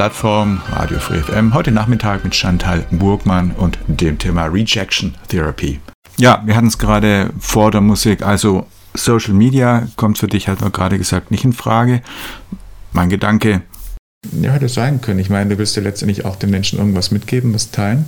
Plattform Radio Free FM. Heute Nachmittag mit Chantal Burgmann und dem Thema Rejection Therapy. Ja, wir hatten es gerade vor der Musik. Also Social Media kommt für dich, hat man gerade gesagt, nicht in Frage. Mein Gedanke. Ja, hätte sein können. Ich meine, du willst ja letztendlich auch den Menschen irgendwas mitgeben, was teilen.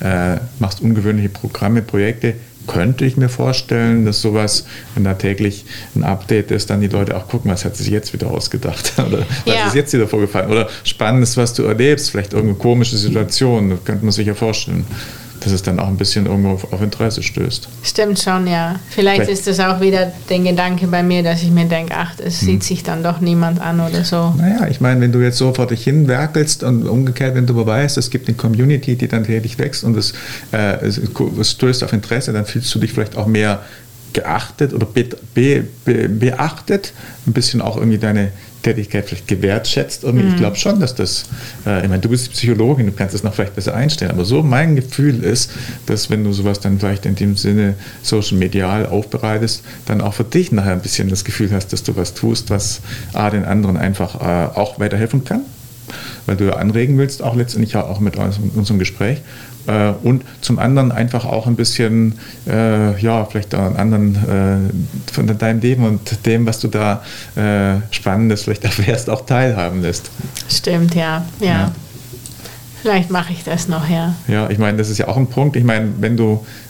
Äh, machst ungewöhnliche Programme, Projekte könnte ich mir vorstellen, dass sowas, wenn da täglich ein Update ist, dann die Leute auch gucken, was hat sich jetzt wieder ausgedacht oder was ja. ist jetzt wieder vorgefallen oder Spannendes, was du erlebst, vielleicht irgendeine komische Situation, das könnte man sich ja vorstellen dass es dann auch ein bisschen irgendwo auf Interesse stößt. Stimmt schon, ja. Vielleicht, Vielleicht ist das auch wieder der Gedanke bei mir, dass ich mir denke, ach, es hm. sieht sich dann doch niemand an oder so. Naja, ich meine, wenn du jetzt so vor dich hin werkelst und umgekehrt, wenn du aber weißt, es gibt eine Community, die dann tätig wächst und es, äh, es, es stößt auf Interesse, dann fühlst du dich vielleicht auch mehr geachtet oder be, be, be, beachtet, ein bisschen auch irgendwie deine Tätigkeit vielleicht gewertschätzt. Und mhm. ich glaube schon, dass das, äh, ich meine, du bist Psychologin, du kannst das noch vielleicht besser einstellen, aber so mein Gefühl ist, dass wenn du sowas dann vielleicht in dem Sinne social medial aufbereitest, dann auch für dich nachher ein bisschen das Gefühl hast, dass du was tust, was A, den anderen einfach äh, auch weiterhelfen kann, weil du ja anregen willst, auch letztendlich auch mit unserem Gespräch und zum anderen einfach auch ein bisschen, äh, ja, vielleicht einen anderen äh, von deinem Leben und dem, was du da äh, Spannendes vielleicht erfährst, auch teilhaben lässt. Stimmt, ja. ja. ja. Vielleicht mache ich das noch, ja. Ja, ich meine, das ist ja auch ein Punkt. Ich meine, wenn du äh,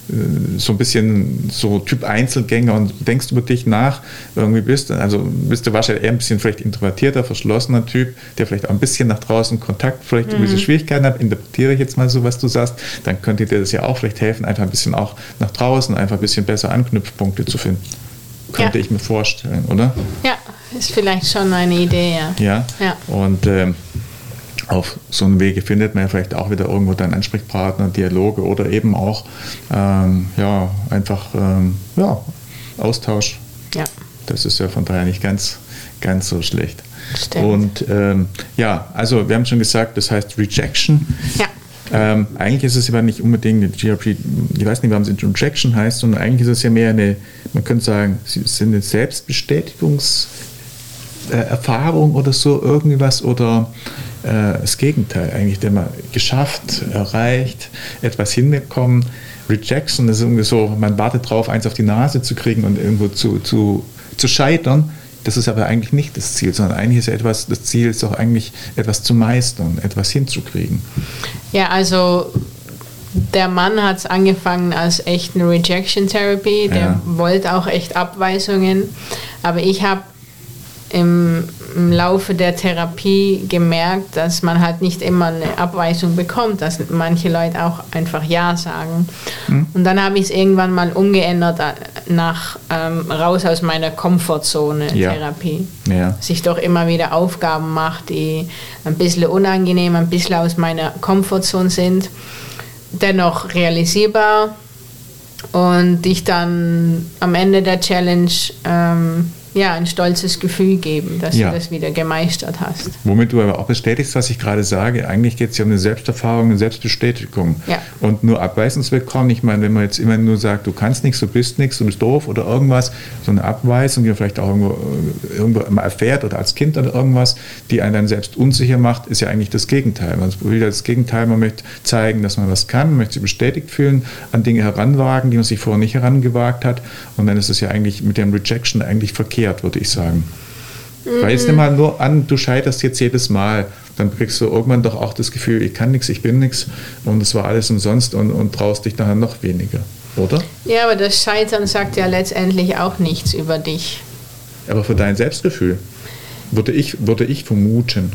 so ein bisschen so Typ Einzelgänger und denkst über dich nach, irgendwie bist, also bist du wahrscheinlich eher ein bisschen vielleicht introvertierter, verschlossener Typ, der vielleicht auch ein bisschen nach draußen Kontakt, vielleicht mhm. diese Schwierigkeiten hat, interpretiere ich jetzt mal so, was du sagst, dann könnte dir das ja auch vielleicht helfen, einfach ein bisschen auch nach draußen, einfach ein bisschen besser Anknüpfpunkte zu finden. Könnte ja. ich mir vorstellen, oder? Ja, ist vielleicht schon eine Idee, ja. Ja, ja. und ähm, auf so einem Wege findet man ja vielleicht auch wieder irgendwo dann Ansprechpartner, Dialoge oder eben auch ähm, ja, einfach ähm, ja, Austausch. Ja. Das ist ja von daher nicht ganz, ganz so schlecht. Stimmt. Und ähm, ja, also wir haben schon gesagt, das heißt Rejection. Ja. Ähm, eigentlich ist es aber nicht unbedingt eine GRP, ich weiß nicht, warum es Rejection heißt, sondern eigentlich ist es ja mehr eine, man könnte sagen, es ist eine Selbstbestätigungserfahrung oder so, irgendwas oder äh, das Gegenteil eigentlich, der man geschafft, erreicht, etwas hinbekommen. Rejection ist irgendwie so, man wartet drauf, eins auf die Nase zu kriegen und irgendwo zu, zu, zu scheitern. Das ist aber eigentlich nicht das Ziel, sondern eigentlich ist etwas, das Ziel ist doch eigentlich etwas zu meistern, etwas hinzukriegen. Ja, also der Mann hat es angefangen als echt eine Rejection Therapy, der ja. wollte auch echt Abweisungen, aber ich habe im, im Laufe der Therapie gemerkt, dass man halt nicht immer eine Abweisung bekommt, dass manche Leute auch einfach Ja sagen. Mhm. Und dann habe ich es irgendwann mal umgeändert äh, nach ähm, raus aus meiner Komfortzone ja. Therapie. Ja. Dass ich doch immer wieder Aufgaben mache, die ein bisschen unangenehm, ein bisschen aus meiner Komfortzone sind, dennoch realisierbar und ich dann am Ende der Challenge ähm, ja, ein stolzes Gefühl geben, dass ja. du das wieder gemeistert hast. Womit du aber auch bestätigst, was ich gerade sage, eigentlich geht es ja um eine Selbsterfahrung, eine Selbstbestätigung. Ja. Und nur abweisungswillkommen, ich meine, wenn man jetzt immer nur sagt, du kannst nichts, du bist nichts, du bist doof oder irgendwas, so eine Abweisung, die man vielleicht auch irgendwo, irgendwo mal erfährt oder als Kind oder irgendwas, die einen dann selbst unsicher macht, ist ja eigentlich das Gegenteil. Man will ja das Gegenteil, man möchte zeigen, dass man was kann, man möchte sich bestätigt fühlen, an Dinge heranwagen, die man sich vorher nicht herangewagt hat. Und dann ist es ja eigentlich mit dem Rejection eigentlich verkehrt verkehrt, würde ich sagen. Mhm. Weil jetzt nimm mal nur an, du scheiterst jetzt jedes Mal, dann kriegst du irgendwann doch auch das Gefühl, ich kann nichts, ich bin nichts und es war alles umsonst und, und traust dich nachher noch weniger, oder? Ja, aber das Scheitern sagt ja letztendlich auch nichts über dich. Aber für dein Selbstgefühl würde ich, würde ich vermuten.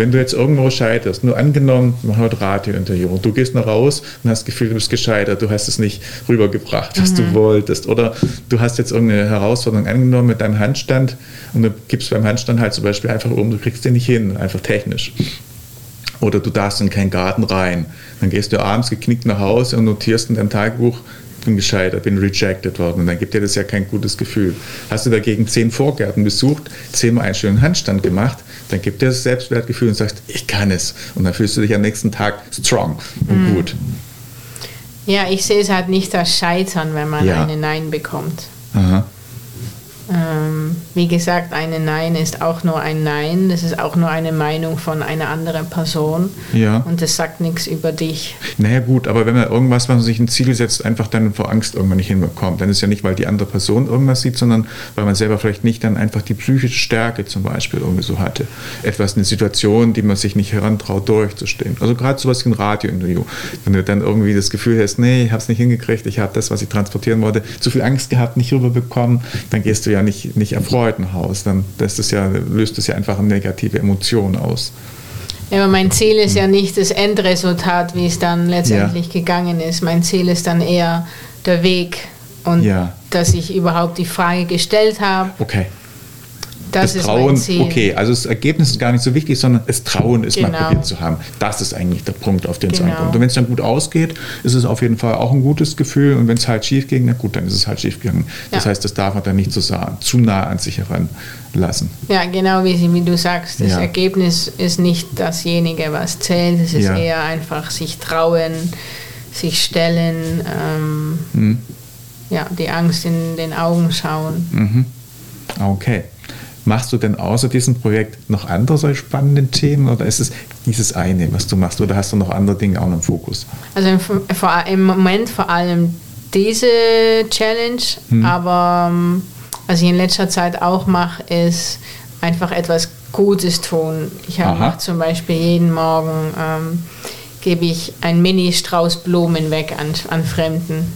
Wenn du jetzt irgendwo scheiterst, nur angenommen, wir machen heute Radiointerview und du gehst nach raus und hast das Gefühl, du bist gescheitert, du hast es nicht rübergebracht, was mhm. du wolltest. Oder du hast jetzt irgendeine Herausforderung angenommen mit deinem Handstand und du gibst beim Handstand halt zum Beispiel einfach um, du kriegst den nicht hin, einfach technisch. Oder du darfst in keinen Garten rein. Dann gehst du abends geknickt nach Hause und notierst in deinem Tagebuch, bin gescheitert, bin rejected worden. Und dann gibt dir das ja kein gutes Gefühl. Hast du dagegen zehn Vorgärten besucht, zehnmal einen schönen Handstand gemacht, dann gibt dir das Selbstwertgefühl und sagst, ich kann es. Und dann fühlst du dich am nächsten Tag strong und mhm. gut. Ja, ich sehe es halt nicht als Scheitern, wenn man ja. eine Nein bekommt. Aha. Ähm, wie gesagt, ein Nein ist auch nur ein Nein. Das ist auch nur eine Meinung von einer anderen Person. Ja. Und das sagt nichts über dich. Naja gut, aber wenn man irgendwas, was man sich ein Ziel setzt, einfach dann vor Angst irgendwann nicht hinbekommt, dann ist ja nicht, weil die andere Person irgendwas sieht, sondern weil man selber vielleicht nicht dann einfach die psychische Stärke zum Beispiel irgendwie so hatte. Etwas, eine Situation, die man sich nicht herantraut, durchzustehen. Also gerade sowas wie ein Radiointerview. Wenn du dann irgendwie das Gefühl hast, nee, ich habe es nicht hingekriegt, ich habe das, was ich transportieren wollte, zu viel Angst gehabt, nicht rüberbekommen, dann gehst du ja nicht, nicht erfreut nach Hause. Dann ja, löst es ja einfach eine negative Emotion aus. Ja, aber mein Ziel ist ja nicht das Endresultat, wie es dann letztendlich ja. gegangen ist. Mein Ziel ist dann eher der Weg und ja. dass ich überhaupt die Frage gestellt habe. Okay. Das, das Trauen, okay, also das Ergebnis ist gar nicht so wichtig, sondern das Trauen ist genau. mal probiert zu haben. Das ist eigentlich der Punkt, auf den es genau. ankommt. Und wenn es dann gut ausgeht, ist es auf jeden Fall auch ein gutes Gefühl. Und wenn es halt schief ging, na gut, dann ist es halt schief gegangen. Ja. Das heißt, das darf man dann nicht zu, zu nah an sich heranlassen. Ja, genau wie, wie du sagst. Das ja. Ergebnis ist nicht dasjenige, was zählt. Es ist ja. eher einfach sich trauen, sich stellen, ähm, mhm. ja, die Angst in den Augen schauen. Mhm. Okay. Machst du denn außer diesem Projekt noch andere solche spannenden Themen oder ist es dieses eine, was du machst, oder hast du noch andere Dinge auch noch im Fokus? Also im, im Moment vor allem diese Challenge, hm. aber ähm, was ich in letzter Zeit auch mache, ist einfach etwas Gutes tun. Ich mache zum Beispiel jeden Morgen ähm, gebe ich einen Mini-Strauß Blumen weg an, an Fremden.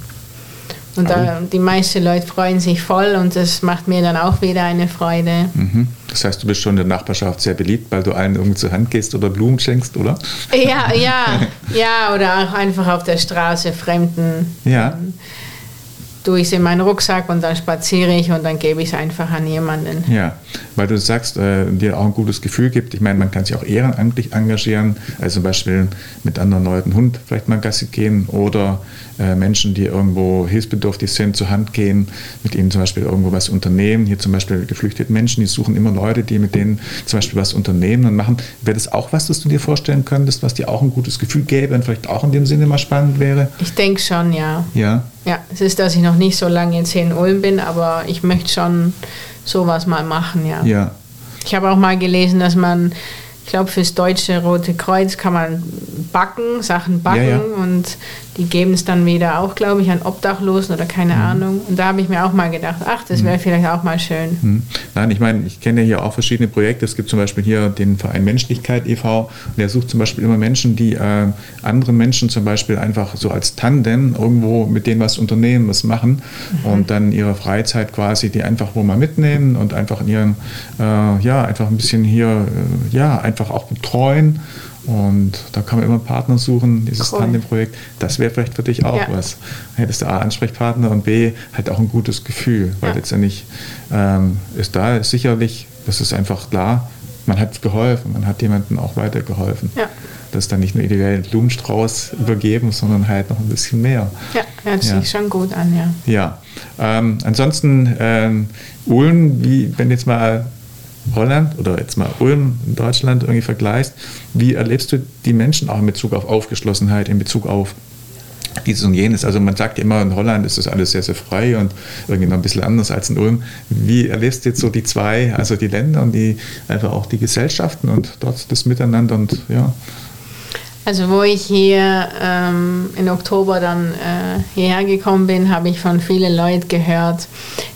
Und da, die meisten Leute freuen sich voll und das macht mir dann auch wieder eine Freude. Mhm. Das heißt, du bist schon in der Nachbarschaft sehr beliebt, weil du allen irgendwie zur Hand gehst oder Blumen schenkst, oder? Ja, ja, ja, oder auch einfach auf der Straße Fremden. Ja. Ähm, tue ich es in meinen Rucksack und dann spaziere ich und dann gebe ich es einfach an jemanden. Ja, weil du sagst, äh, dir auch ein gutes Gefühl gibt. Ich meine, man kann sich auch ehrenamtlich engagieren, also zum Beispiel mit anderen Leuten Hund vielleicht mal Gassi gehen oder Menschen, die irgendwo hilfsbedürftig sind, zur Hand gehen, mit ihnen zum Beispiel irgendwo was unternehmen. Hier zum Beispiel geflüchtete Menschen, die suchen immer Leute, die mit denen zum Beispiel was unternehmen und machen. Wäre das auch was, das du dir vorstellen könntest, was dir auch ein gutes Gefühl gäbe und vielleicht auch in dem Sinne mal spannend wäre? Ich denke schon, ja. Ja. Ja, es ist, dass ich noch nicht so lange jetzt hier in Ulm bin, aber ich möchte schon sowas mal machen, ja. Ja. Ich habe auch mal gelesen, dass man ich glaube, fürs Deutsche Rote Kreuz kann man backen, Sachen backen ja, ja. und die geben es dann wieder auch, glaube ich, an Obdachlosen oder keine mhm. Ahnung. Und da habe ich mir auch mal gedacht, ach, das wäre mhm. vielleicht auch mal schön. Mhm. Nein, ich meine, ich kenne hier auch verschiedene Projekte. Es gibt zum Beispiel hier den Verein Menschlichkeit e.V. Und der sucht zum Beispiel immer Menschen, die äh, anderen Menschen zum Beispiel einfach so als Tandem irgendwo mit denen was unternehmen, was machen mhm. und dann ihre Freizeit quasi die einfach wo mal mitnehmen und einfach in ihren, äh, ja, einfach ein bisschen hier, äh, ja, einfach auch betreuen und da kann man immer Partner suchen, dieses cool. Tandem-Projekt. Das wäre vielleicht für dich auch ja. was. Hättest du A, Ansprechpartner und B, halt auch ein gutes Gefühl. Weil ja. letztendlich ähm, ist da sicherlich, das ist einfach klar, man hat geholfen, man hat jemandem auch weitergeholfen. Ja. Das ist dann nicht nur ideell Blumenstrauß übergeben, sondern halt noch ein bisschen mehr. Ja, hört sich ja. schon gut an, ja. Ja. Ähm, ansonsten, ähm, Ulm, wie, wenn jetzt mal Holland oder jetzt mal Ulm in Deutschland irgendwie vergleichst, wie erlebst du die Menschen auch in Bezug auf Aufgeschlossenheit, in Bezug auf dieses und jenes. Also man sagt immer, in Holland ist das alles sehr, sehr frei und irgendwie noch ein bisschen anders als in Ulm. Wie erlebst du jetzt so die zwei, also die Länder und die einfach auch die Gesellschaften und dort das Miteinander und ja. Also wo ich hier ähm, im Oktober dann äh, hierher gekommen bin, habe ich von vielen Leuten gehört,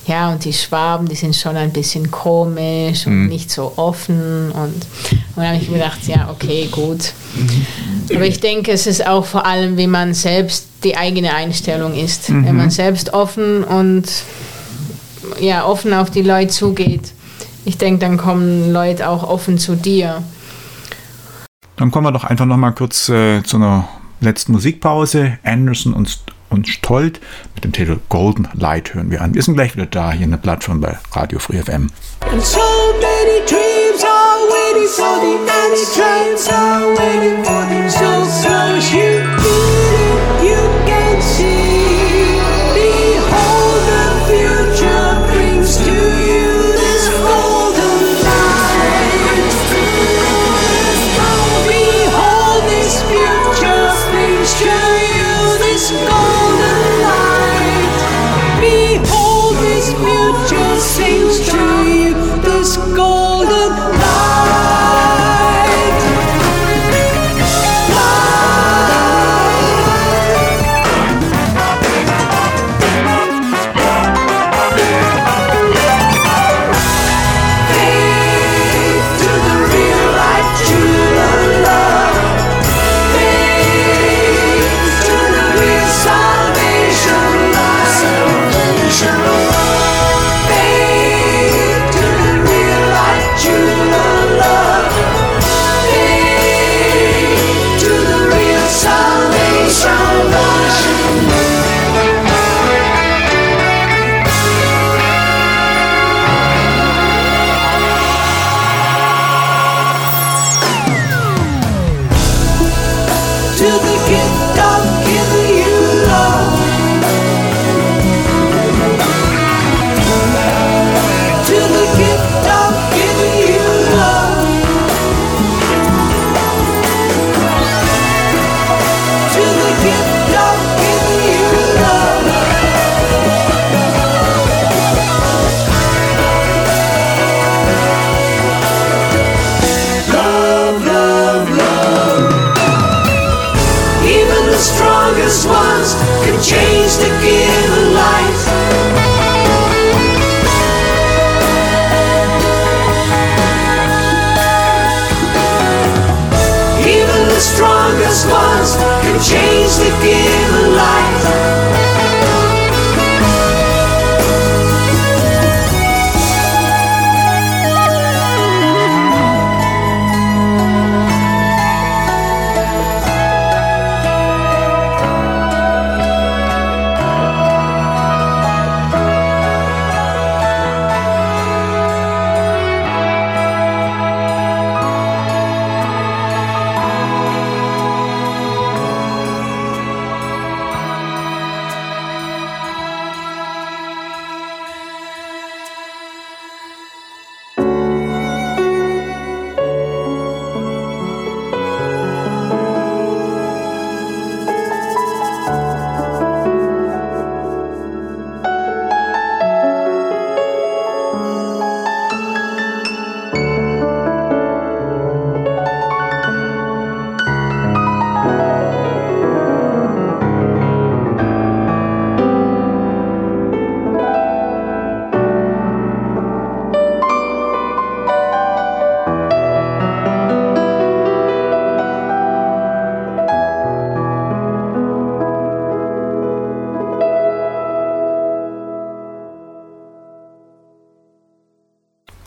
ja, und die Schwaben, die sind schon ein bisschen komisch und mhm. nicht so offen. Und, und dann habe ich mir gedacht, ja, okay, gut. Mhm. Aber ich denke, es ist auch vor allem, wie man selbst die eigene Einstellung ist. Mhm. Wenn man selbst offen und ja, offen auf die Leute zugeht, ich denke, dann kommen Leute auch offen zu dir. Dann kommen wir doch einfach noch mal kurz äh, zu einer letzten Musikpause. Anderson und, und Stolt mit dem Titel Golden Light hören wir an. Wir sind gleich wieder da hier in der Plattform bei Radio Free FM. And so many dreams are waiting for the many dreams are waiting for the so close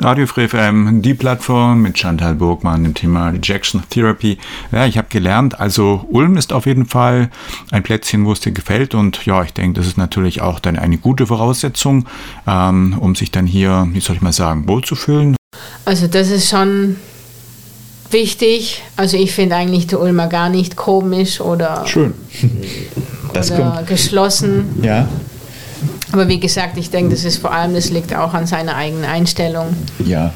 Radio Free FM, die Plattform mit Chantal Burgmann im Thema Rejection Therapy. Ja, ich habe gelernt, also Ulm ist auf jeden Fall ein Plätzchen, wo es dir gefällt und ja, ich denke, das ist natürlich auch dann eine gute Voraussetzung, ähm, um sich dann hier, wie soll ich mal sagen, wohlzufühlen. Also das ist schon wichtig. Also ich finde eigentlich die Ulmer gar nicht komisch oder, Schön. Das oder kommt. geschlossen. Ja. Aber wie gesagt, ich denke, das ist vor allem, das liegt auch an seiner eigenen Einstellung. Ja.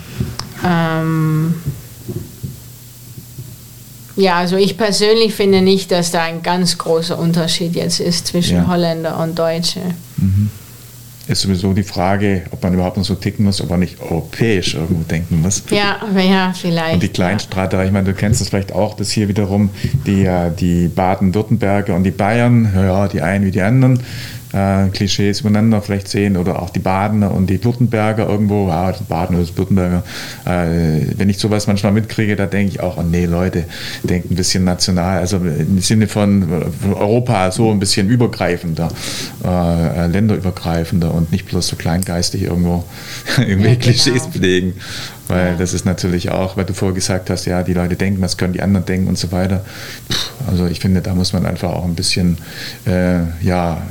Ähm, ja, also ich persönlich finde nicht, dass da ein ganz großer Unterschied jetzt ist zwischen ja. Holländer und Deutsche. Mhm. Ist sowieso die Frage, ob man überhaupt noch so ticken muss, ob man nicht europäisch irgendwo denken muss. Ja, ja, vielleicht. Und die Kleinstreiter, ich meine, du kennst das vielleicht auch, dass hier wiederum die, die Baden-Württemberger und die Bayern, ja, die einen wie die anderen, äh, Klischees übereinander vielleicht sehen oder auch die Badener und die Württemberger irgendwo, ja, die Badener oder Württemberger. Äh, wenn ich sowas manchmal mitkriege, da denke ich auch, oh nee, Leute, denkt ein bisschen national, also im Sinne von, von Europa so ein bisschen übergreifender, äh, länderübergreifender und nicht bloß so kleingeistig irgendwo irgendwelche ja, genau. Klischees belegen. Weil ja. das ist natürlich auch, weil du vorher gesagt hast, ja, die Leute denken, was können die anderen denken und so weiter. Also ich finde, da muss man einfach auch ein bisschen, äh, ja,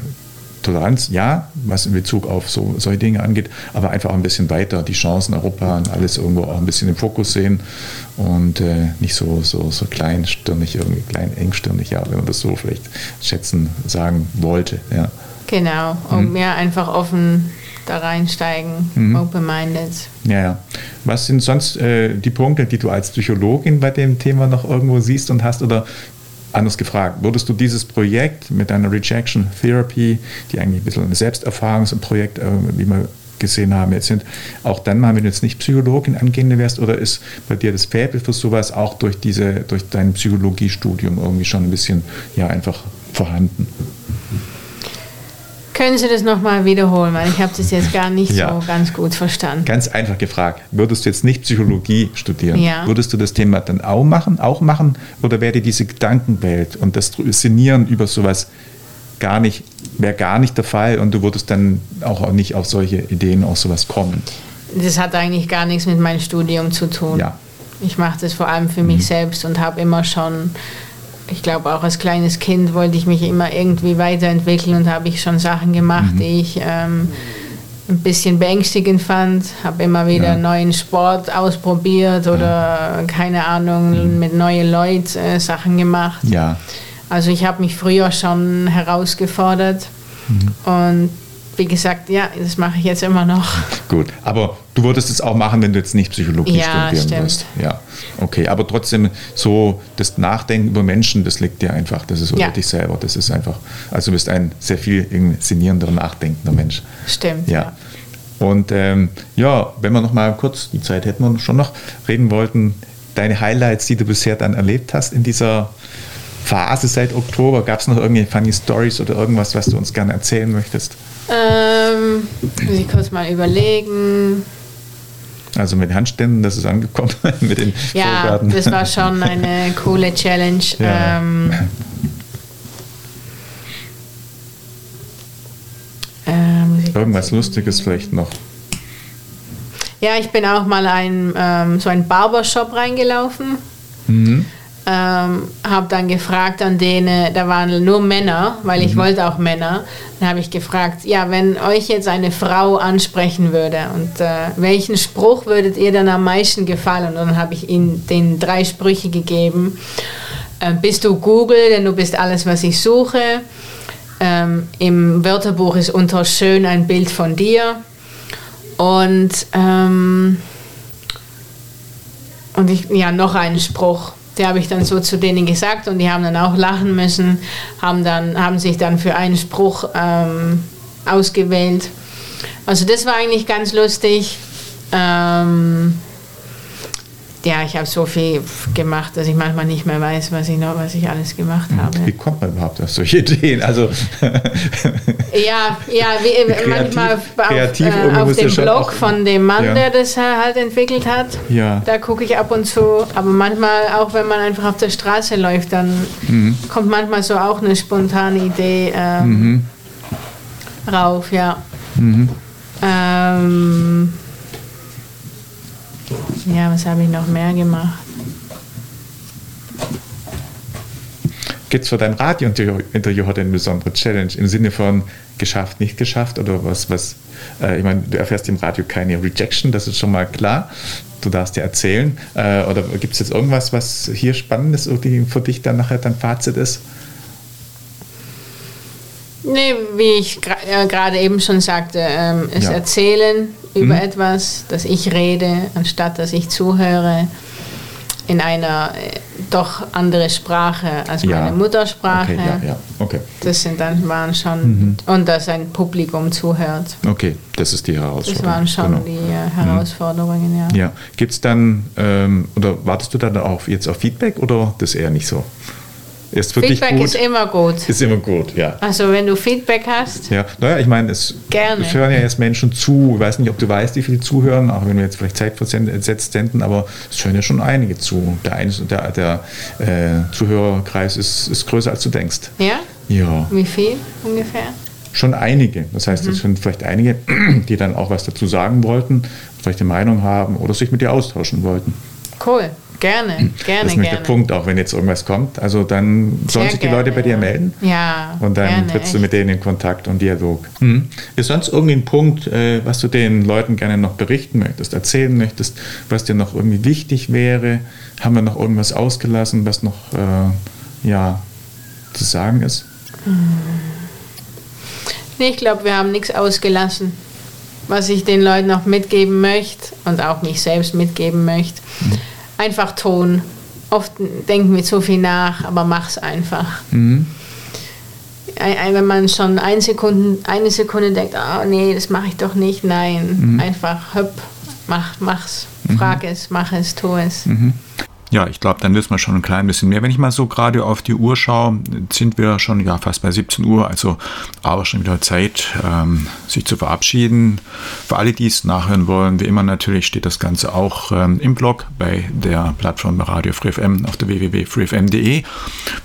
Toleranz, ja, was in Bezug auf so, solche Dinge angeht, aber einfach auch ein bisschen weiter die Chancen Europa und alles irgendwo auch ein bisschen im Fokus sehen und äh, nicht so, so, so kleinstirnig, irgendwie klein engstirnig, ja, wenn man das so vielleicht schätzen, sagen wollte. Ja. Genau, um mhm. ja einfach offen da reinsteigen, mhm. open-minded. Ja, ja. Was sind sonst äh, die Punkte, die du als Psychologin bei dem Thema noch irgendwo siehst und hast oder Anders gefragt, würdest du dieses Projekt mit deiner Rejection Therapy, die eigentlich ein bisschen ein Selbsterfahrungsprojekt, äh, wie wir gesehen haben, jetzt sind, auch dann mal, wenn du jetzt nicht Psychologin angehende wärst, oder ist bei dir das Faible für sowas auch durch, diese, durch dein Psychologiestudium irgendwie schon ein bisschen ja, einfach vorhanden? Können Sie das nochmal wiederholen, weil ich habe das jetzt gar nicht ja. so ganz gut verstanden. Ganz einfach gefragt, würdest du jetzt nicht Psychologie studieren, ja. würdest du das Thema dann auch machen, auch machen oder wäre dir diese Gedankenwelt und das Sinnieren über sowas gar nicht, wäre gar nicht der Fall und du würdest dann auch nicht auf solche Ideen, auf sowas kommen? Das hat eigentlich gar nichts mit meinem Studium zu tun. Ja. Ich mache das vor allem für mich mhm. selbst und habe immer schon ich glaube auch als kleines Kind wollte ich mich immer irgendwie weiterentwickeln und habe ich schon Sachen gemacht, mhm. die ich ähm, ein bisschen beängstigend fand. Habe immer wieder ja. neuen Sport ausprobiert oder ja. keine Ahnung mhm. mit neuen Leuten äh, Sachen gemacht. Ja. Also ich habe mich früher schon herausgefordert mhm. und wie gesagt, ja, das mache ich jetzt immer noch. Gut, aber du würdest es auch machen, wenn du jetzt nicht Psychologie ja, studieren stimmt. wirst. Ja, okay, aber trotzdem so das Nachdenken über Menschen, das liegt dir einfach, das ist über ja. dich selber, das ist einfach, also du bist ein sehr viel sinnierender, nachdenkender Mensch. Stimmt. Ja. ja. Und ähm, ja, wenn wir noch mal kurz, die Zeit hätten wir schon noch, reden wollten, deine Highlights, die du bisher dann erlebt hast in dieser Phase seit Oktober, gab es noch irgendwelche funny Stories oder irgendwas, was du uns gerne erzählen möchtest? Ähm, muss ich kurz mal überlegen. Also mit Handständen, das ist angekommen mit den Ja, Vorgarten. das war schon eine coole Challenge. Ja. Ähm, äh, Irgendwas Lustiges vielleicht noch. Ja, ich bin auch mal ein, ähm, so ein Barbershop reingelaufen. Mhm. Ähm, habe dann gefragt an denen, da waren nur Männer, weil ich wollte auch Männer. Dann habe ich gefragt, ja, wenn euch jetzt eine Frau ansprechen würde und äh, welchen Spruch würdet ihr dann am meisten gefallen? Und dann habe ich ihnen den drei Sprüche gegeben. Äh, bist du Google, denn du bist alles, was ich suche. Ähm, Im Wörterbuch ist unter schön ein Bild von dir. Und, ähm, und ich, ja, noch einen Spruch. Der habe ich dann so zu denen gesagt und die haben dann auch lachen müssen, haben, dann, haben sich dann für einen Spruch ähm, ausgewählt. Also das war eigentlich ganz lustig. Ähm, ja, ich habe so viel gemacht, dass ich manchmal nicht mehr weiß, was ich noch, was ich alles gemacht habe. Wie kommt man überhaupt auf solche Ideen? Also Ja, ja, wie, Kreativ- manchmal auf, kreativ äh, auf dem Blog von dem Mann, Ja. der das äh, halt entwickelt hat. Ja. Da gucke ich ab und zu. Aber manchmal, auch wenn man einfach auf der Straße läuft, dann Mhm. kommt manchmal so auch eine spontane Idee ähm, Mhm. rauf, ja. Ähm, ja, was habe ich noch mehr gemacht? gibt es für dein Radiointerview heute eine besondere Challenge im Sinne von geschafft, nicht geschafft oder was, was, äh, ich meine, du erfährst im Radio keine Rejection, das ist schon mal klar. Du darfst dir erzählen. Äh, oder gibt es jetzt irgendwas, was hier spannend ist, irgendwie für dich dann nachher dein Fazit ist? Nee, wie ich äh, gerade eben schon sagte, ähm, es Ja. erzählen über Mhm. etwas, dass ich rede, anstatt dass ich zuhöre, in einer äh, doch andere Sprache als Ja. meine Muttersprache. Okay, ja, ja, okay. Das sind dann waren schon Mhm. und dass ein Publikum zuhört. Okay, das ist die Herausforderung. Das waren schon Genau. die äh, Herausforderungen, ja. Ja, gibt es dann, ähm, oder wartest du dann auf, jetzt auf Feedback oder das eher nicht so? Ist für dich Feedback gut? ist immer gut. ist immer gut, ja. Also wenn du Feedback hast, Ja, naja, ich meine, es, Gerne. es hören ja jetzt Menschen zu. Ich weiß nicht, ob du weißt, wie viele zuhören, auch wenn wir jetzt vielleicht zeitversetzt senden, aber es hören ja schon einige zu. Der, ein, der, der äh, Zuhörerkreis ist, ist größer, als du denkst. ja? Ja, Wie viel ungefähr? schon einige. Das heißt, Mhm. es sind vielleicht einige, die dann auch was dazu sagen wollten, vielleicht eine Meinung haben oder sich mit dir austauschen wollten. Cool, gerne, gerne, das ist nämlich gerne. der Punkt, auch wenn jetzt irgendwas kommt. Also dann sollen Sehr sich die Leute bei dir melden. Ja, Und dann gerne, trittst du echt. mit denen in Kontakt und Dialog. Mhm. Ist sonst irgendwie ein Punkt, äh, was du den Leuten gerne noch berichten möchtest, erzählen möchtest, was dir noch irgendwie wichtig wäre? Haben wir noch irgendwas ausgelassen, was noch äh, ja, zu sagen ist? Nee, ich glaube, wir haben nichts ausgelassen. Was ich den Leuten auch mitgeben möchte und auch mich selbst mitgeben möchte. Einfach tun. Oft denken wir zu viel nach, aber mach's einfach. Mhm. Wenn man schon ein Sekunden, eine Sekunde denkt, oh nee, das mache ich doch nicht. Nein, einfach hüpp, mach, mach's. Frag es, mach es, tu es. Ja, ich glaube, dann wissen wir schon ein klein bisschen mehr. Wenn ich mal so gerade auf die Uhr schaue, sind wir schon ja fast bei 17 Uhr, also aber schon wieder Zeit, ähm, sich zu verabschieden. Für alle, die es nachhören wollen, wie immer natürlich steht das Ganze auch ähm, im Blog bei der Plattform Radio FreeFM auf der www.freefm.de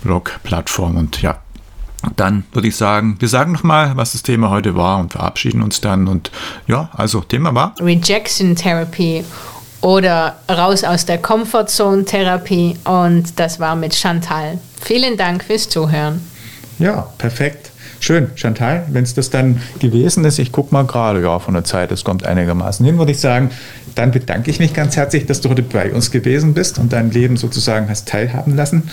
Blog, Plattform und ja, dann würde ich sagen, wir sagen nochmal, was das Thema heute war und verabschieden uns dann. Und ja, also Thema war Rejection Therapy oder raus aus der Comfortzone Therapie und das war mit Chantal. Vielen Dank fürs Zuhören. Ja, perfekt. Schön, Chantal, wenn es das dann gewesen ist, ich gucke mal gerade, ja, von der Zeit, es kommt einigermaßen hin, würde ich sagen, dann bedanke ich mich ganz herzlich, dass du heute bei uns gewesen bist und dein Leben sozusagen hast teilhaben lassen.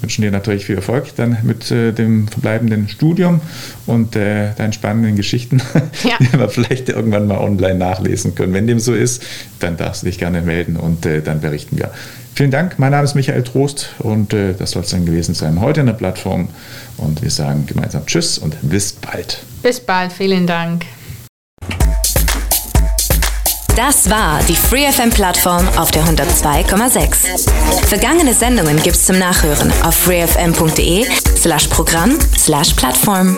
Wünschen dir natürlich viel Erfolg dann mit äh, dem verbleibenden Studium und äh, deinen spannenden Geschichten, Ja. die wir vielleicht irgendwann mal online nachlesen können. Wenn dem so ist, dann darfst du dich gerne melden und äh, dann berichten wir. Vielen Dank, mein Name ist Michael Trost und äh, das soll es dann gewesen sein heute in der Plattform. Und wir sagen gemeinsam Tschüss und bis bald. Bis bald, vielen Dank. Das war die FreeFM-Plattform auf der 102,6. Vergangene Sendungen gibt's zum Nachhören auf freefm.de slash Programm slash Plattform.